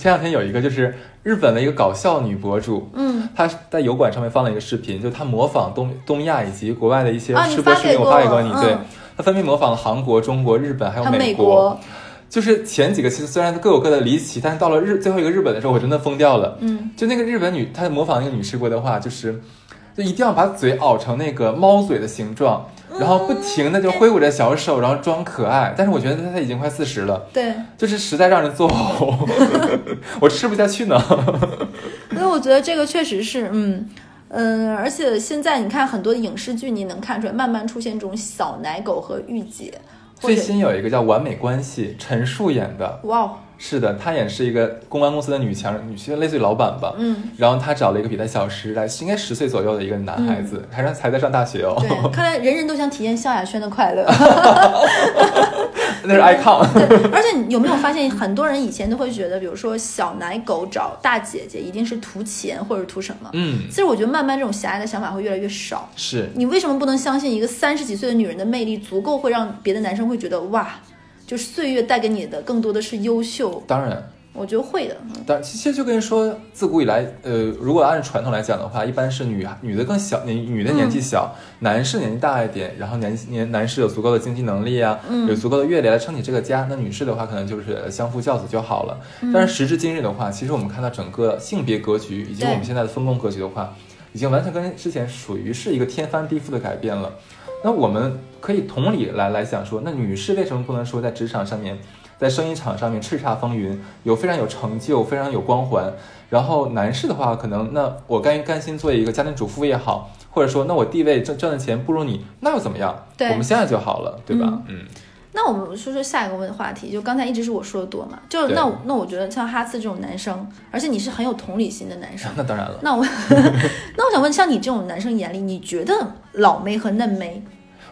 前两天有一个就是日本的一个搞笑女博主，嗯，她在油管上面放了一个视频，就她模仿东东亚以及国外的一些吃播视频，我发给过你。嗯对，她分别模仿了韩国、中国、日本还有还有美国。就是前几个其实虽然各有各的离奇，但是到了日最后一个日本的时候，我真的疯掉了。嗯，就那个日本女，她模仿那个女士国的话，就是就一定要把嘴咬成那个猫嘴的形状，然后不停的就挥舞着小手，然后装可爱。但是我觉得她已经快四十了，对。就是实在让人作呕，我吃不下去呢。所以我觉得这个确实是，嗯嗯，而且现在你看很多的影视剧，你能看出来慢慢出现这种小奶狗和御姐，最新有一个叫《完美关系》，陈数演的，哇哦，是的，她演是一个公关公司的女强人，女性类似于老板吧。嗯，然后她找了一个比她小十来，应该十岁左右的一个男孩子，还上才在上大学哦。对，看来人人都想体验萧亚轩的快乐。那是 icon。对，而且你有没有发现，很多人以前都会觉得，比如说小奶狗找大姐姐一定是图钱或者图什么？嗯，其实我觉得慢慢这种狭隘的想法会越来越少。是你为什么不能相信一个三十几岁的女人的魅力足够会让别的男生会觉得哇，就是岁月带给你的更多的是优秀？当然。我觉得会的，但其实就跟说，自古以来，呃，如果按传统来讲的话，一般是女女的更小，年女的年纪小，男士年纪大一点，然后年年男士有足够的经济能力啊，有足够的阅历来撑起这个家，那女士的话可能就是相夫教子就好了。但是时至今日的话，其实我们看到整个性别格局以及我们现在的分工格局的话，已经完全跟之前属于是一个天翻地覆的改变了。那我们可以同理来来想说，那女士为什么不能说在职场上面？在生意场上面叱咤风云，有非常有成就，非常有光环。然后男士的话，可能那我甘于甘心做一个家庭主妇也好，或者说那我地位挣挣的钱不如你，那又怎么样？对，我们现在就好了，对吧？嗯。那我们说说下一个问话题，就刚才一直是我说的多嘛？就那那我觉得像哈斯这种男生，而且你是很有同理心的男生，那当然了。那我 那我想问，像你这种男生眼里，你觉得老妹和嫩妹？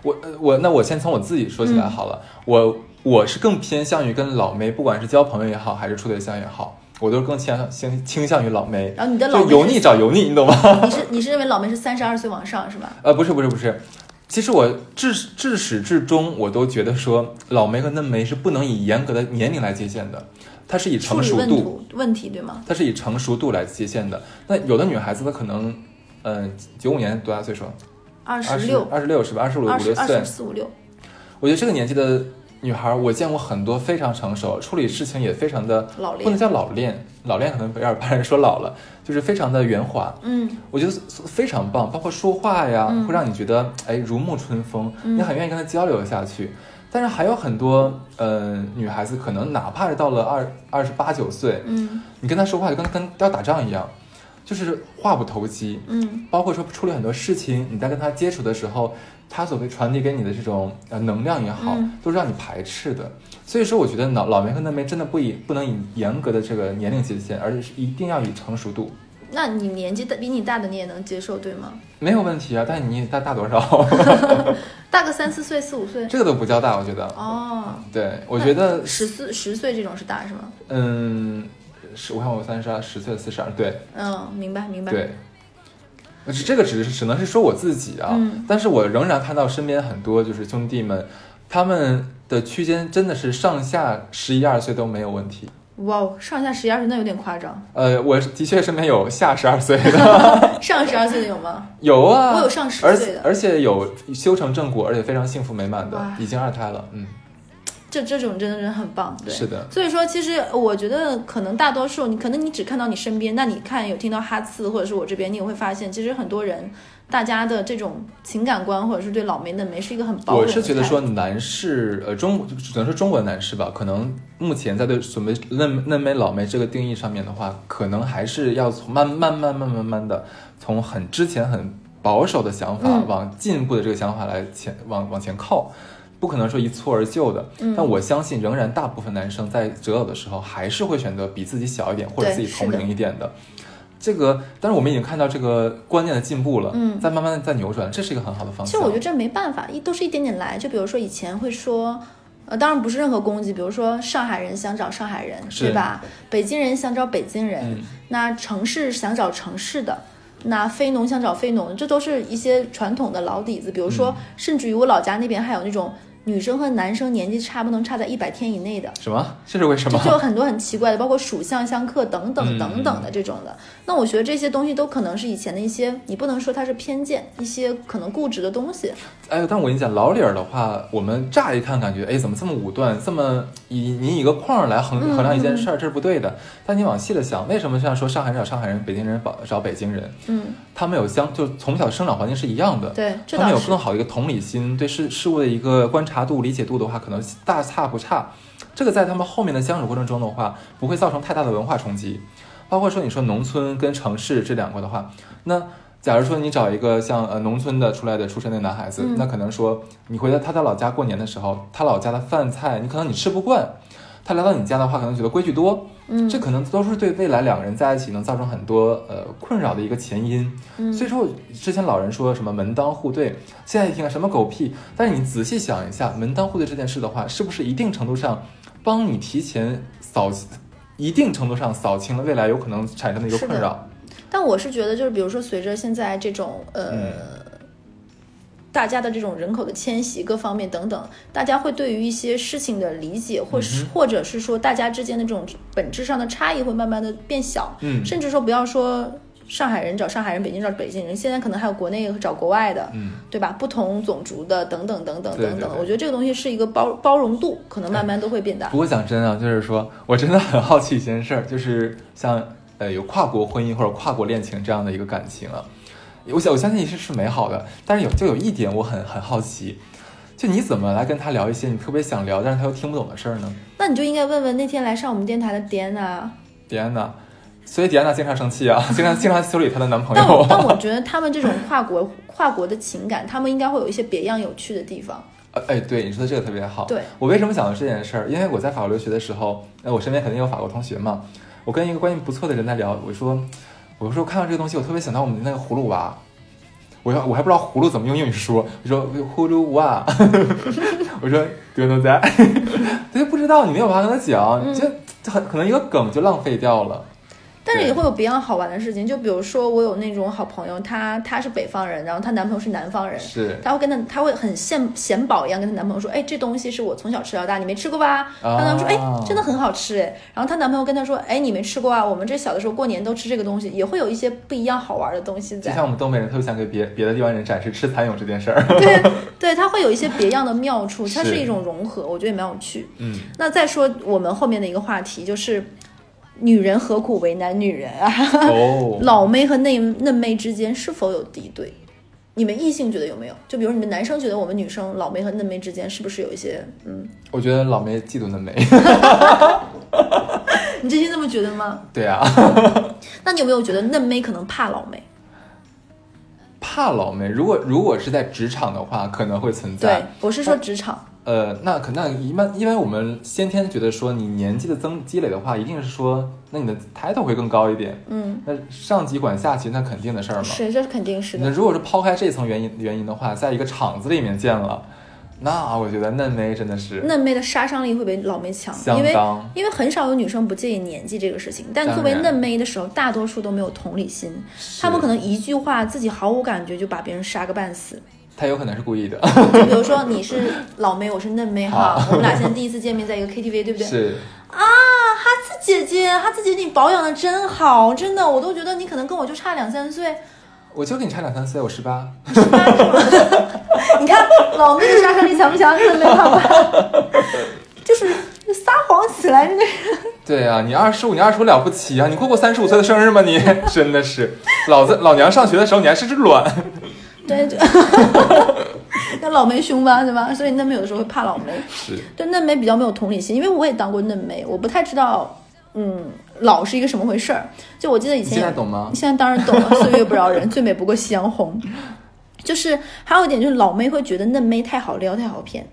我我那我先从我自己说起来好了，我。我是更偏向于跟老妹，不管是交朋友也好，还是处对象也好，我都是更倾向倾倾向于老妹。然后你的老妹油腻找油腻，你懂吗？你是你是认为老妹是三十二岁往上是吧？呃，不是不是不是，其实我至至始至终我都觉得说老妹和嫩妹是不能以严格的年龄来界限的，它是以成熟度问题对吗？它是以成熟度来界限的。那有的女孩子她可能，嗯，九五年多大岁数？二十六，二十六是吧？二十五六岁，二十四五六。我觉得这个年纪的。女孩，我见过很多非常成熟，处理事情也非常的老练，不能叫老练，老练可能有点把人说老了，就是非常的圆滑。嗯，我觉得非常棒，包括说话呀，会让你觉得哎如沐春风，你很愿意跟她交流下去。但是还有很多呃女孩子，可能哪怕是到了二二十八九岁，嗯，你跟她说话就跟跟要打仗一样，就是话不投机。嗯，包括说处理很多事情，你在跟她接触的时候。他所谓传递给你的这种呃能量也好，都是让你排斥的。所以说，我觉得老老梅和嫩梅真的不以不能以严格的这个年龄界限，而是一定要以成熟度。那你年纪大比你大的你也能接受对吗？没有问题啊，但你大大多少？大个三四岁、四五岁，这个都不叫大，我觉得。哦，对，我觉得十四十岁这种是大是吗？嗯，十我看我三十二，十岁四十二，对。嗯，明白明白。对。这个只是只能是说我自己啊，但是我仍然看到身边很多就是兄弟们，他们的区间真的是上下十一二岁都没有问题。哇，上下十一二岁那有点夸张。呃，我的确身边有下十二岁的，上十二岁的有吗？有啊，我有上十岁的，而且有修成正果，而且非常幸福美满的，已经二胎了，嗯。这这种真的是很棒，对，是的。所以说，其实我觉得可能大多数你可能你只看到你身边，那你看有听到哈次或者是我这边，你也会发现，其实很多人大家的这种情感观或者是对老梅嫩梅是一个很包容。我是觉得说男士，呃，中只能说中国男士吧，可能目前在对所谓嫩嫩梅老梅这个定义上面的话，可能还是要从慢慢慢慢慢慢的从很之前很保守的想法往进步的这个想法来前往往前靠。不可能说一蹴而就的，但我相信仍然大部分男生在择偶的时候还是会选择比自己小一点或者自己同龄一点的。这个，但是我们已经看到这个观念的进步了，嗯，在慢慢的在扭转，这是一个很好的方向。其实我觉得这没办法，一都是一点点来。就比如说以前会说，呃，当然不是任何攻击，比如说上海人想找上海人，对吧？北京人想找北京人，那城市想找城市的。那非农想找非农，这都是一些传统的老底子。比如说，甚至于我老家那边还有那种。女生和男生年纪差不能差在一百天以内的，什么？这是为什么？就有很多很奇怪的，包括属相相克等等等等的这种的。那我觉得这些东西都可能是以前的一些，你不能说它是偏见，一些可能固执的东西。哎，但我跟你讲，老理儿的话，我们乍一看感觉，哎，怎么这么武断，这么以你以一个框来衡衡量一件事儿，这是不对的。但你往细了想，为什么像说上海人找上海人，北京人找找北京人？嗯，他们有相就从小生长环境是一样的，对，他们有更好的一个同理心，对事事物的一个观。察度、理解度的话，可能大差不差。这个在他们后面的相处过程中的话，不会造成太大的文化冲击。包括说，你说农村跟城市这两个的话，那假如说你找一个像呃农村的出来的出身的男孩子，那可能说你回到他的老家过年的时候，他老家的饭菜你可能你吃不惯，他来到你家的话，可能觉得规矩多，嗯这可能都是对未来两个人在一起能造成很多呃困扰的一个前因。嗯所以说，之前老人说什么门当户对，现在一听什么狗屁。但是你仔细想一下，门当户对这件事的话，是不是一定程度上帮你提前扫，一定程度上扫清了未来有可能产生的一个困扰？但我是觉得，就是比如说，随着现在这种呃。嗯大家的这种人口的迁徙，各方面等等，大家会对于一些事情的理解，或是、嗯或者是说大家之间的这种本质上的差异会慢慢的变小，嗯甚至说不要说上海人找上海人，北京找北京人，现在可能还有国内找国外的，嗯，对吧？不同种族的等等等等对等等，对对我觉得这个东西是一个包包容度，可能慢慢都会变大。不过讲真啊，就是说我真的很好奇一件事儿，就是像呃有跨国婚姻或者跨国恋情这样的一个感情啊，我想我相信是是美好的，但是有就有一点我很很好奇，就你怎么来跟他聊一些你特别想聊，但是他又听不懂的事儿呢？那你就应该问问那天来上我们电台的迪安娜。迪安娜，所以迪安娜经常生气啊，经常经常修理她的男朋友。但我觉得他们这种跨国跨国的情感，他们应该会有一些别样有趣的地方。呃，哎，对，你说的这个特别好。对我为什么想到这件事儿？因为我在法国留学的时候，呃，我身边肯定有法国同学嘛。我跟一个关系不错的人在聊，我说，我说看到这个东西，我特别想到我们的那个葫芦娃。我要我还不知道葫芦怎么用英语说，我说葫芦娃，我说 you know that？他就不知道，你没有办法跟他讲，就很可能一个梗就浪费掉了。但是也会有别样好玩的事情，就比如说我有那种好朋友，她她是北方人，然后她男朋友是南方人，是她会跟她她会很献显宝一样跟她男朋友说，哎，这东西是我从小吃到大，你没吃过吧？她男朋友说，哎，真的很好吃哎。然后她男朋友跟她说，哎，你没吃过啊？我们这小的时候过年都吃这个东西，也会有一些不一样好玩的东西在。就像我们东北人特别想给别别的地方人展示吃蚕蛹这件事儿。对 对，它会有一些别样的妙处，它是是一种融合，我觉得也蛮有趣。嗯，那再说我们后面的一个话题，就是女人何苦为难女人啊？哦，老妹和嫩嫩妹之间是否有敌对？你们异性觉得有没有？就比如你们男生觉得我们女生老妹和嫩妹之间是不是有一些嗯？我觉得老妹嫉妒嫩妹。你真心这么觉得吗？对啊。那你有没有觉得嫩妹可能怕老妹？怕老妹，如果如果是在职场的话，可能会存在对。，我是说职场。呃，那可那一般，因为我们先天觉得说你年纪的增积累的话，一定是说，那你的 title 会更高一点。嗯，那上级管下级，那肯定的事儿嘛。是，这肯定是的。那如果是抛开这层原因原因的话，在一个厂子里面见了，那我觉得嫩妹真的是嫩妹的杀伤力会比老妹强，因为。因为很少有女生不介意年纪这个事情，但作为嫩妹的时候，大多数都没有同理心，她们可能一句话自己毫无感觉就把别人杀个半死。他有可能是故意的，就比如说你是老妹，我是嫩妹哈，我们俩现在第一次见面，在一个 KTV，对不对？是啊，哈子姐姐，哈子姐姐，你保养的真好，真的，我都觉得你可能跟我就差两三岁。我就跟你差两三岁，我十八。你看老妹的杀伤力强不强？嫩妹怕不怕？就是撒谎起来，真的是。对啊，你二十五，你二十五了不起啊！你过过三十五岁的生日吗？你 真的是，老子老娘上学的时候你还是只卵。对，就 那老梅凶吧，对吧？所以嫩妹有的时候会怕老梅。是，对嫩妹比较没有同理心，因为我也当过嫩妹，我不太知道，嗯，老是一个什么回事儿。就我记得以前现在懂吗？现在当然懂了，岁月不饶人，最美不过夕阳红。就是还有一点，就是老妹会觉得嫩妹太好撩，太好骗。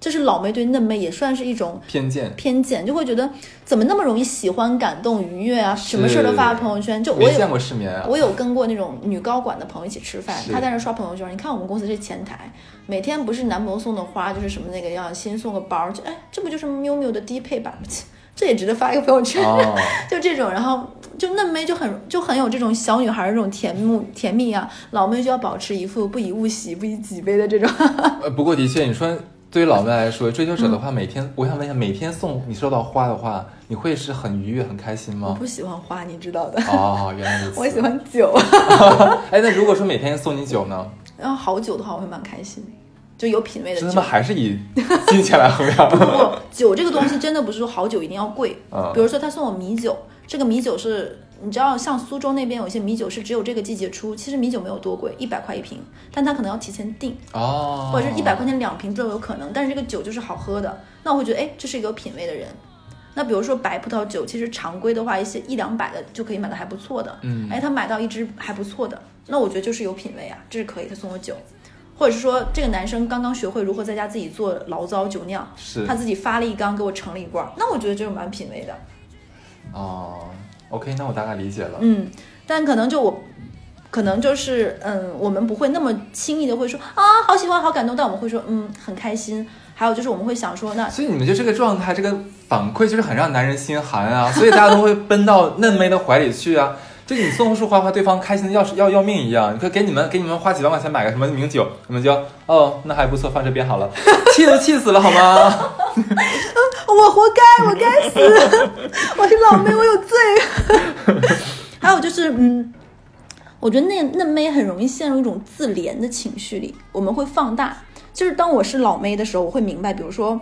就是老妹对嫩妹也算是一种偏见，偏见，就会觉得怎么那么容易喜欢、感动、愉悦啊，什么事儿都发朋友圈。就我有见过世面啊。我有跟过那种女高管的朋友一起吃饭，她在那刷朋友圈。你看我们公司这前台，每天不是男朋友送的花，就是什么那个要新送个包，就哎，这不就是喵喵的低配版吗？这也值得发一个朋友圈。哦，就这种，然后就嫩妹就很就很有这种小女孩儿这种甜蜜甜蜜啊，老妹就要保持一副不以物喜不以己悲的这种。呃，不过的确，你说对于老妹来说，追求者的嗯话，每天我想问一下，每天送你收到花的话，你会是很愉悦、很开心吗？我不喜欢花，你知道的，哦，原来如此。我喜。欢酒。哎，那如果说每天送你酒呢？然后好酒的话，我会蛮开心，就有品味的酒这他妈。还是以金钱来衡量？不，酒这个东西真的不是说好酒一定要贵。嗯比如说他送我米酒，这个米酒是，你知道像苏州那边有一些米酒是只有这个季节出，其实米酒没有多贵，一百块一瓶，但他可能要提前订，哦，或者是一百块钱两瓶都有可能。但是这个酒就是好喝的，那我会觉得，哎，这是一个有品味的人。那比如说白葡萄酒，其实常规的话，一些一两百的就可以买到还不错的。嗯哎，他买到一支还不错的，那我觉得就是有品味啊，这是可以。他送我酒，或者是说这个男生刚刚学会如何在家自己做醪糟酒酿，是他自己发了一缸给我盛了一罐儿，那我觉得就是蛮品味的。哦，OK，那我大概理解了。嗯，但可能就我，可能就是嗯，我们不会那么轻易的会说啊，好喜欢，好感动，但我们会说嗯，很开心。还有就是我们会想说，那所以你们就这个状态，这个反馈就是很让男人心寒啊，所以大家都会奔到嫩妹的怀里去啊。就你送束花花，对方开心的要要要命一样。你可给你们给你们花几万块钱买个什么名酒，你们就哦，那还不错，放这边好了，气 都气死了好吗？我活该，我该死，我是老妹，我有罪。还有就是，嗯，我觉得嫩嫩妹很容易陷入一种自怜的情绪里，我们会放大。就是当我是老妹的时候，我会明白，比如说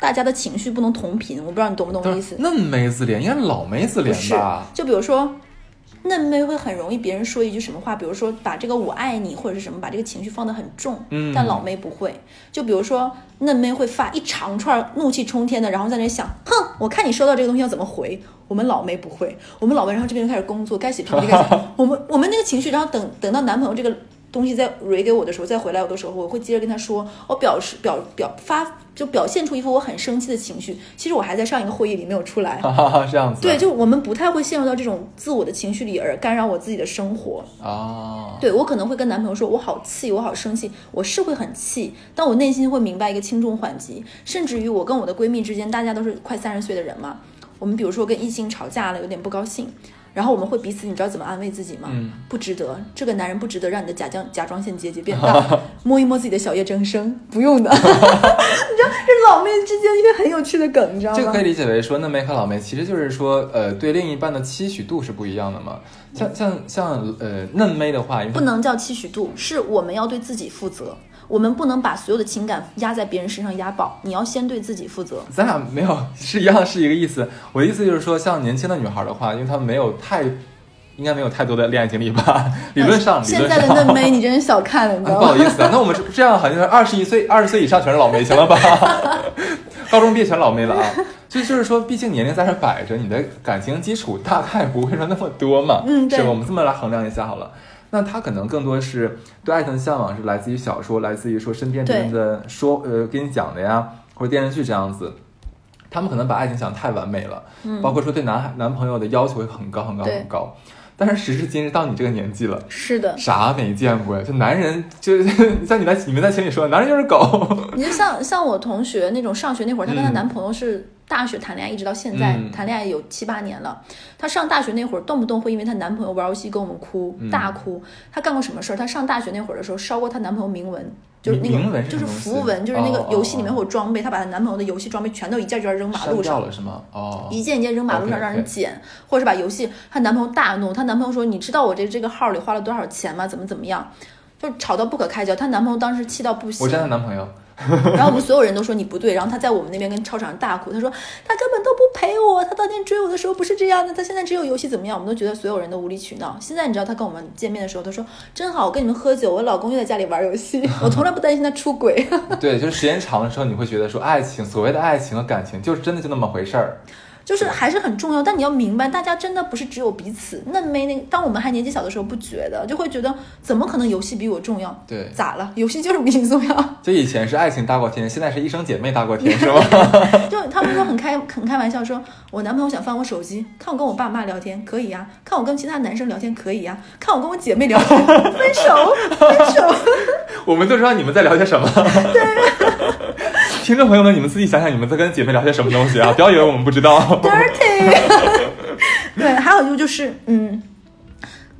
大家的情绪不能同频，我不知道你懂不懂我意思。嫩妹自怜，应该是老妹自怜吧？就比如说。嫩妹会很容易别人说一句什么话，比如说把这个我爱你或者是什么，把这个情绪放得很重。嗯，但老妹不会。就比如说嫩妹会发一长串怒气冲天的，然后在那想，哼，我看你收到这个东西要怎么回。我们老妹不会，我们老妹然后这边就开始工作，该写 PPT 该写。我们我们那个情绪，然后等等到男朋友这个。东西再蕊给我的时候，再回来我的时候，我会接着跟他说，我表示表表发就表现出一副我很生气的情绪。其实我还在上一个会议里没有出来，这样子。对，就我们不太会陷入到这种自我的情绪里而干扰我自己的生活啊。对我可能会跟男朋友说，我好气，我好生气，我是会很气，但我内心会明白一个轻重缓急。甚至于我跟我的闺蜜之间，大家都是快三十岁的人嘛，我们比如说跟异性吵架了，有点不高兴。然后我们会彼此，你知道怎么安慰自己吗？不值得，这个男人不值得让你的甲状甲状腺结节变大。摸一摸自己的小叶增生，不用的。你知道，这老妹之间一个很有趣的梗，你知道吗？这个可以理解为说，嫩妹和老妹其实就是说，呃，对另一半的期许度是不一样的嘛。像像像呃，嫩妹的话，不能叫期许度，是我们要对自己负责。我们不能把所有的情感压在别人身上压爆，你要先对自己负责。咱俩没有是一样，是一个意思。我的意思就是说，像年轻的女孩的话，因为她没有太，应该没有太多的恋爱经历吧？理论上，现在的嫩妹你真是小看了，你知道吗？不好意思啊，那我们这样好像是二十一岁、二十岁以上全是老妹，行了吧？高中毕业全老妹了啊！就就是说，毕竟年龄在这摆着，你的感情基础大概不会说那么多嘛。嗯，对。是吧？我们这么来衡量一下好了。那他可能更多是对爱情的向往，是来自于小说，来自于说身边人的说，呃，给你讲的呀，或者电视剧这样子。他们可能把爱情想太完美了，嗯，包括说对男孩男朋友的要求会很高很高很高。但是时至今日，到你这个年纪了，是的，啥没见过呀？就男人，就 像你在你们在群里说，男人就是狗。你就像像我同学那种上学那会儿，她跟她男朋友是。大学谈恋爱一直到现在，谈恋爱有七八年了。她上大学那会儿，动不动会因为她男朋友玩游戏跟我们哭，大哭。她干过什么事儿？她上大学那会儿的时候，烧过她男朋友铭文，就是那个就是符文，就是那个游戏里面会有装备，她把她男朋友的游戏装备全都一件一件扔马路上了，是吗？哦，一件一件扔马路上让人捡，或者是把游戏。她男朋友大怒，她男朋友说：“你知道我这这个号里花了多少钱吗？怎么怎么样？”就吵到不可开交。她男朋友当时气到不行。我男朋友。然后我们所有人都说你不对，然后他在我们那边跟操场上大哭，他说他根本都不陪我，他当年追我的时候不是这样的，他现在只有游戏怎么样？我们都觉得所有人都无理取闹。现在你知道他跟我们见面的时候，他说真好，我跟你们喝酒，我老公又在家里玩游戏，我从来不担心他出轨。对，就是时间长的时候，你会觉得说爱情，所谓的爱情和感情，就是真的就那么回事儿。就是还是很重要，但你要明白，大家真的不是只有彼此。嫩妹那当我们还年纪小的时候，不觉得，就会觉得怎么可能游戏比我重要？对，咋了？游戏就是比你重要。就以前是爱情大过天，现在是一生姐妹大过天，是吗？就他们说很开很开玩笑，说我男朋友想翻我手机，看我跟我爸妈聊天可以呀，看我跟其他男生聊天可以呀，看我跟我姐妹聊天，分 手分手。我们都知道你们在聊些什么。对。听众朋友们，你们自己想想，你们在跟姐妹聊些什么东西啊？不要以为我们不知道。Dirty。对，还有就就是，嗯，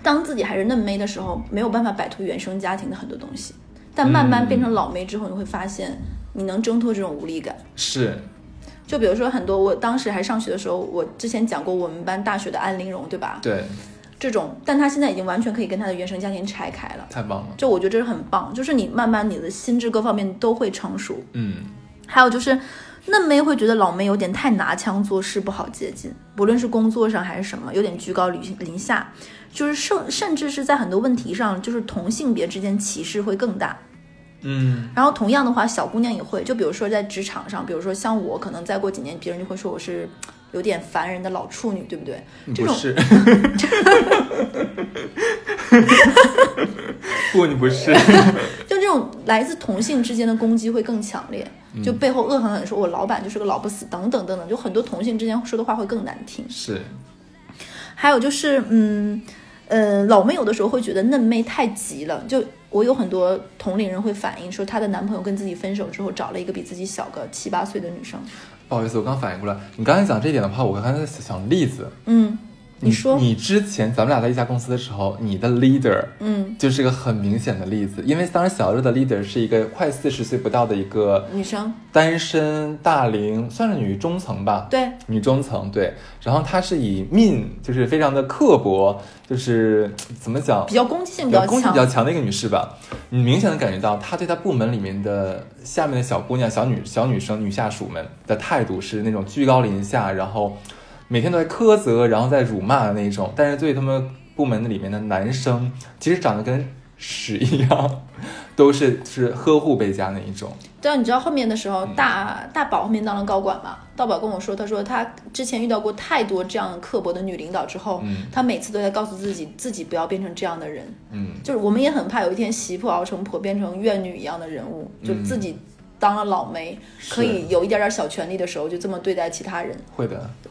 当自己还是嫩妹的时候，没有办法摆脱原生家庭的很多东西，但慢慢变成老妹之后，你会发现你能挣脱这种无力感。是。就比如说很多，我当时还上学的时候，我之前讲过我们班大学的安陵容，对吧？对。这种，但他现在已经完全可以跟他的原生家庭拆开了。太棒了。就我觉得这是很棒，就是你慢慢你的心智各方面都会成熟。嗯。还有就是，嫩妹会觉得老妹有点太拿腔作势，不好接近。不论是工作上还是什么，有点居高临临下，就是甚甚至是在很多问题上，就是同性别之间歧视会更大。嗯。然后同样的话，小姑娘也会，就比如说在职场上，比如说像我，可能再过几年，别人就会说我是有点烦人的老处女，对不对？这种是。不，你不是。就这种。来自同性之间的攻击会更强烈，嗯就背后恶狠狠说我老板就是个老不死等等等等，就很多同性之间说的话会更难听。是，还有就是，嗯，呃，老妹有的时候会觉得嫩妹太急了。就我有很多同龄人会反映说，她的男朋友跟自己分手之后，找了一个比自己小个七八岁的女生。不好意思，我刚反应过来，你刚才讲这一点的话，我刚才在想例子。嗯，你说，你之前咱们俩在一家公司的时候，你的 leader 嗯，就是个很明显的例子，因为当时小热的 leader 是一个快四十岁不到的一个女生，单身大龄，算是女中层吧，对，女中层对。然后她是以 mean 就是非常的刻薄，就是怎么讲？比，较攻击性比较比较攻击比较。强的一个女士吧。你明显的感觉到她对她部门里面的下面的小姑娘、小女小女生、女下属们的态度是那种居高临下，然后每天都在苛责，然后在辱骂的那种。但是对他们部门里面的男生，其实长得跟屎一样，都是是呵护备加那一种。对啊，你知道后面的时候，大大宝后面当了高管嘛？大宝跟我说，他说他之前遇到过太多这样刻薄的女领导之后，嗯他每次都在告诉自己，自己不要变成这样的人。嗯，就是我们也很怕有一天媳妇熬成婆，变成怨女一样的人物，就自己当了老媒，可以有一点点小权利的时候，就这么对待其他人。会的。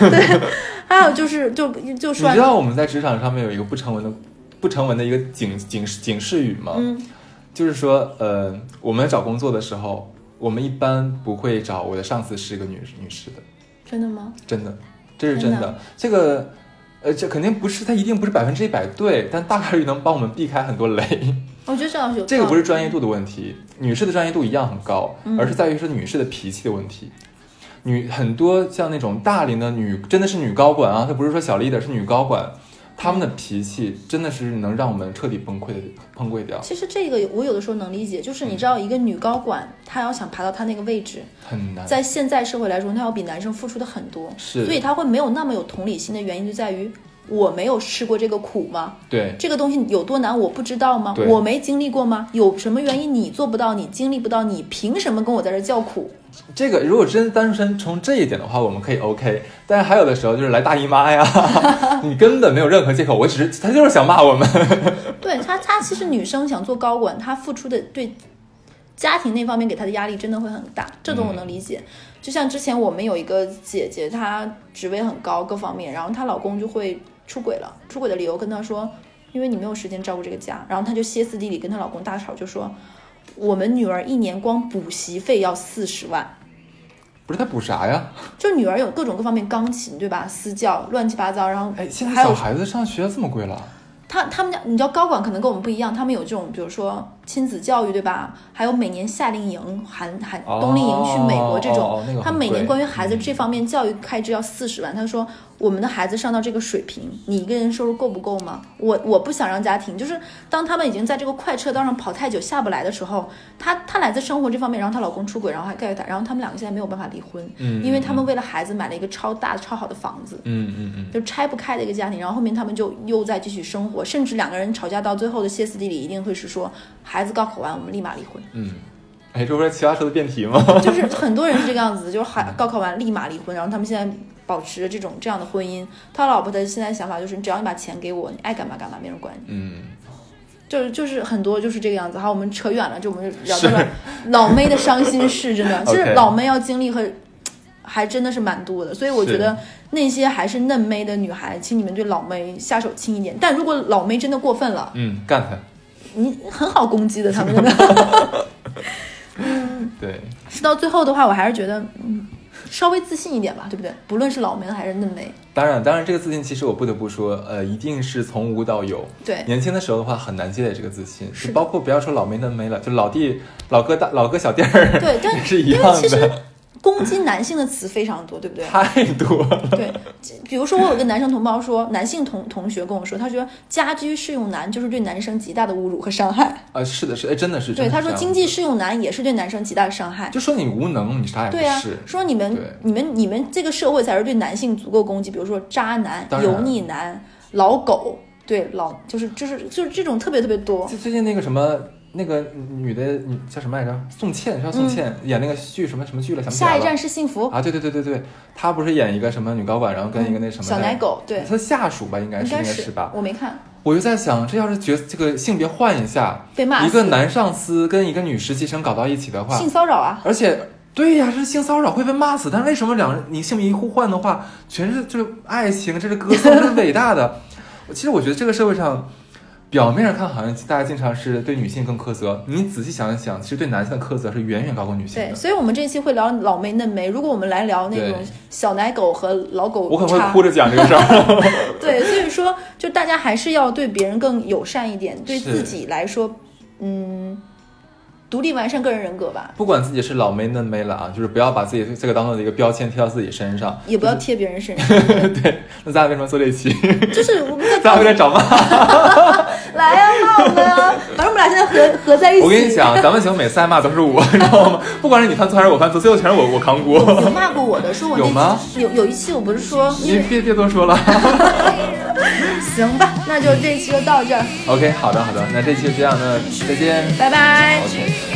对 还有就是，就就说你知道我们在职场上面有一个不成文的不成文的一个警警警示语吗？嗯，就是说，呃，我们找工作的时候，我们一般不会找我的上司是个女女士的，真的吗？真的，这是真的。真的这个，呃，这肯定不是，它一定不是百分之一百对，但大概率能帮我们避开很多雷。我觉得这样有这个不是专业度的问题，女士的专业度一样很高，嗯。而是在于说女士的脾气的问题。女很多像那种大龄的女，真的是女高管啊，她不是说小 leader，是女高管，她们的脾气真的是能让我们彻底崩溃的崩溃掉，其实这个我有的时候能理解，就是你知道一个女高管，她要想爬到她那个位置，很难。在现在社会来说，她要比男生付出的很多，是。所以她会没有那么有同理心的原因就在于我没有吃过这个苦吗？对，这个东西有多难，我不知道吗？我没经历过吗？有什么原因你做不到，你经历不到，你凭什么跟我在这叫苦？这个如果真单纯从这一点的话，我们可以 OK。但是还有的时候就是来大姨妈呀，你根本没有任何借口，我只是他就是想骂我们。对他，他其实女生想做高管，她付出的对家庭那方面给她的压力真的会很大，这种我能理解。就像之前我们有一个姐姐，她职位很高，各方面，然后她老公就会出轨了，出轨的理由跟她说，因为你没有时间照顾这个家，然后她就歇斯底里跟她老公大吵，就说我们女儿一年光补习费要四十万。不是他补啥呀？就女儿有各种各方面钢琴，对吧？私教乱七八糟，然后哎，现在小孩子上学这么贵了，他他们家，你知道高管可能跟我们不一样，他们有这种，比如说亲子教育，对吧？还有每年夏令营、寒寒哦冬令营去美国这种，哦哦那个他每年关于孩子这方面教育开支要四十万。他说我们的孩子上到这个水平，你一个人收入够不够吗？我我不想让家庭，就是当他们已经在这个快车道上跑太久下不来的时候，她她来自生活这方面，然后她老公出轨，然后还盖她，然后他们两个现在没有办法离婚，嗯因为他们为了孩子买了一个超大超好的房子。嗯嗯嗯，就拆不开的一个家庭，然后后面他们就又在继续生活，甚至两个人吵架到最后的歇斯底里，一定会是说孩子高考完我们立马离婚，嗯，哎，这不是奇葩说的辩题吗？就是很多人是这个样子，就是孩高考完立马离婚，然后他们现在保持着这种这样的婚姻。他老婆的现在想法就是，只要你把钱给我，你爱干嘛干嘛，没人管你。嗯，就是就是很多就是这个样子。好，我们扯远了，就我们就聊到了老妹的伤心事，真的，其实老妹要经历和还真的是蛮多的，所以我觉得那些还是嫩妹的女孩，请你们对老妹下手轻一点。但如果老妹真的过分了，嗯，干他，你很好攻击的，他们真的。对，是到最后的话，我还是觉得，嗯，稍微自信一点吧，对不对？不论是老梅还是嫩梅，当然，当然，这个自信其实我不得不说，呃，一定是从无到有。对年轻的时候的话，很难积累这个自信，是包括不要说老梅嫩梅了，就老弟、老哥大、老哥小弟儿，对，但也是一样的，攻击男性的词非常多，对不对？太多了。对，比如说我有个男生同胞说，男性同同学跟我说，他觉得家居适用男就是对男生极大的侮辱和伤害。啊，是的，是，哎，真的是。对，他说经济适用男也是对男生极大的伤害。就说你无能，你啥也不对啊。，说你们你们你们这个社会才是对男性足够攻击，比如说渣男、油腻男、老狗，对老就是就是就是这种特别特别多。就最近那个什么那个女的女叫什么来着？宋茜，叫宋茜、演那个剧什么什么剧了？想不起来了。下一站是幸福，啊，对对对对对，她不是演一个什么女高管，然后跟一个那什么、小奶狗，对，她下属吧，应该是应该是是吧？我没看，我就在想，这要是角这个性别换一下，被骂一个男上司跟一个女实习生搞到一起的话，性骚扰啊，而且对呀，这是性骚扰会被骂死。但为什么两人你性别一互换的话，全是就是爱情，这是歌颂，这是伟大的。其实我觉得这个社会上，表面上看好像大家经常是对女性更苛责，你仔细想一想，其实对男性的苛责是远远高过女性对，所以我们这一期会聊老妹嫩妹。如果我们来聊那种小奶狗和老狗我可能会哭着讲这个事儿。对，所以说就大家还是要对别人更友善一点，对自己来说，嗯，独立完善个人人格吧，不管自己是老妹嫩妹了啊，就是不要把自己这个当做一个标签贴到自己身上。也不要贴别人身上。对，那咱俩为什么做这一期？就是我们在咱俩有点找骂。来呀、骂我们啊！反正我们俩现在合合在一起。我跟你讲，咱们节目每次挨骂都是我，你知道吗？不管是你犯错还是我犯错，最后全是我我扛锅。有骂过我的，说我那有吗有有一期我不是说，你别别多说了。行吧，那就这一期就到这儿，OK，好的好的，那这期就这样，那再见。拜拜。OK。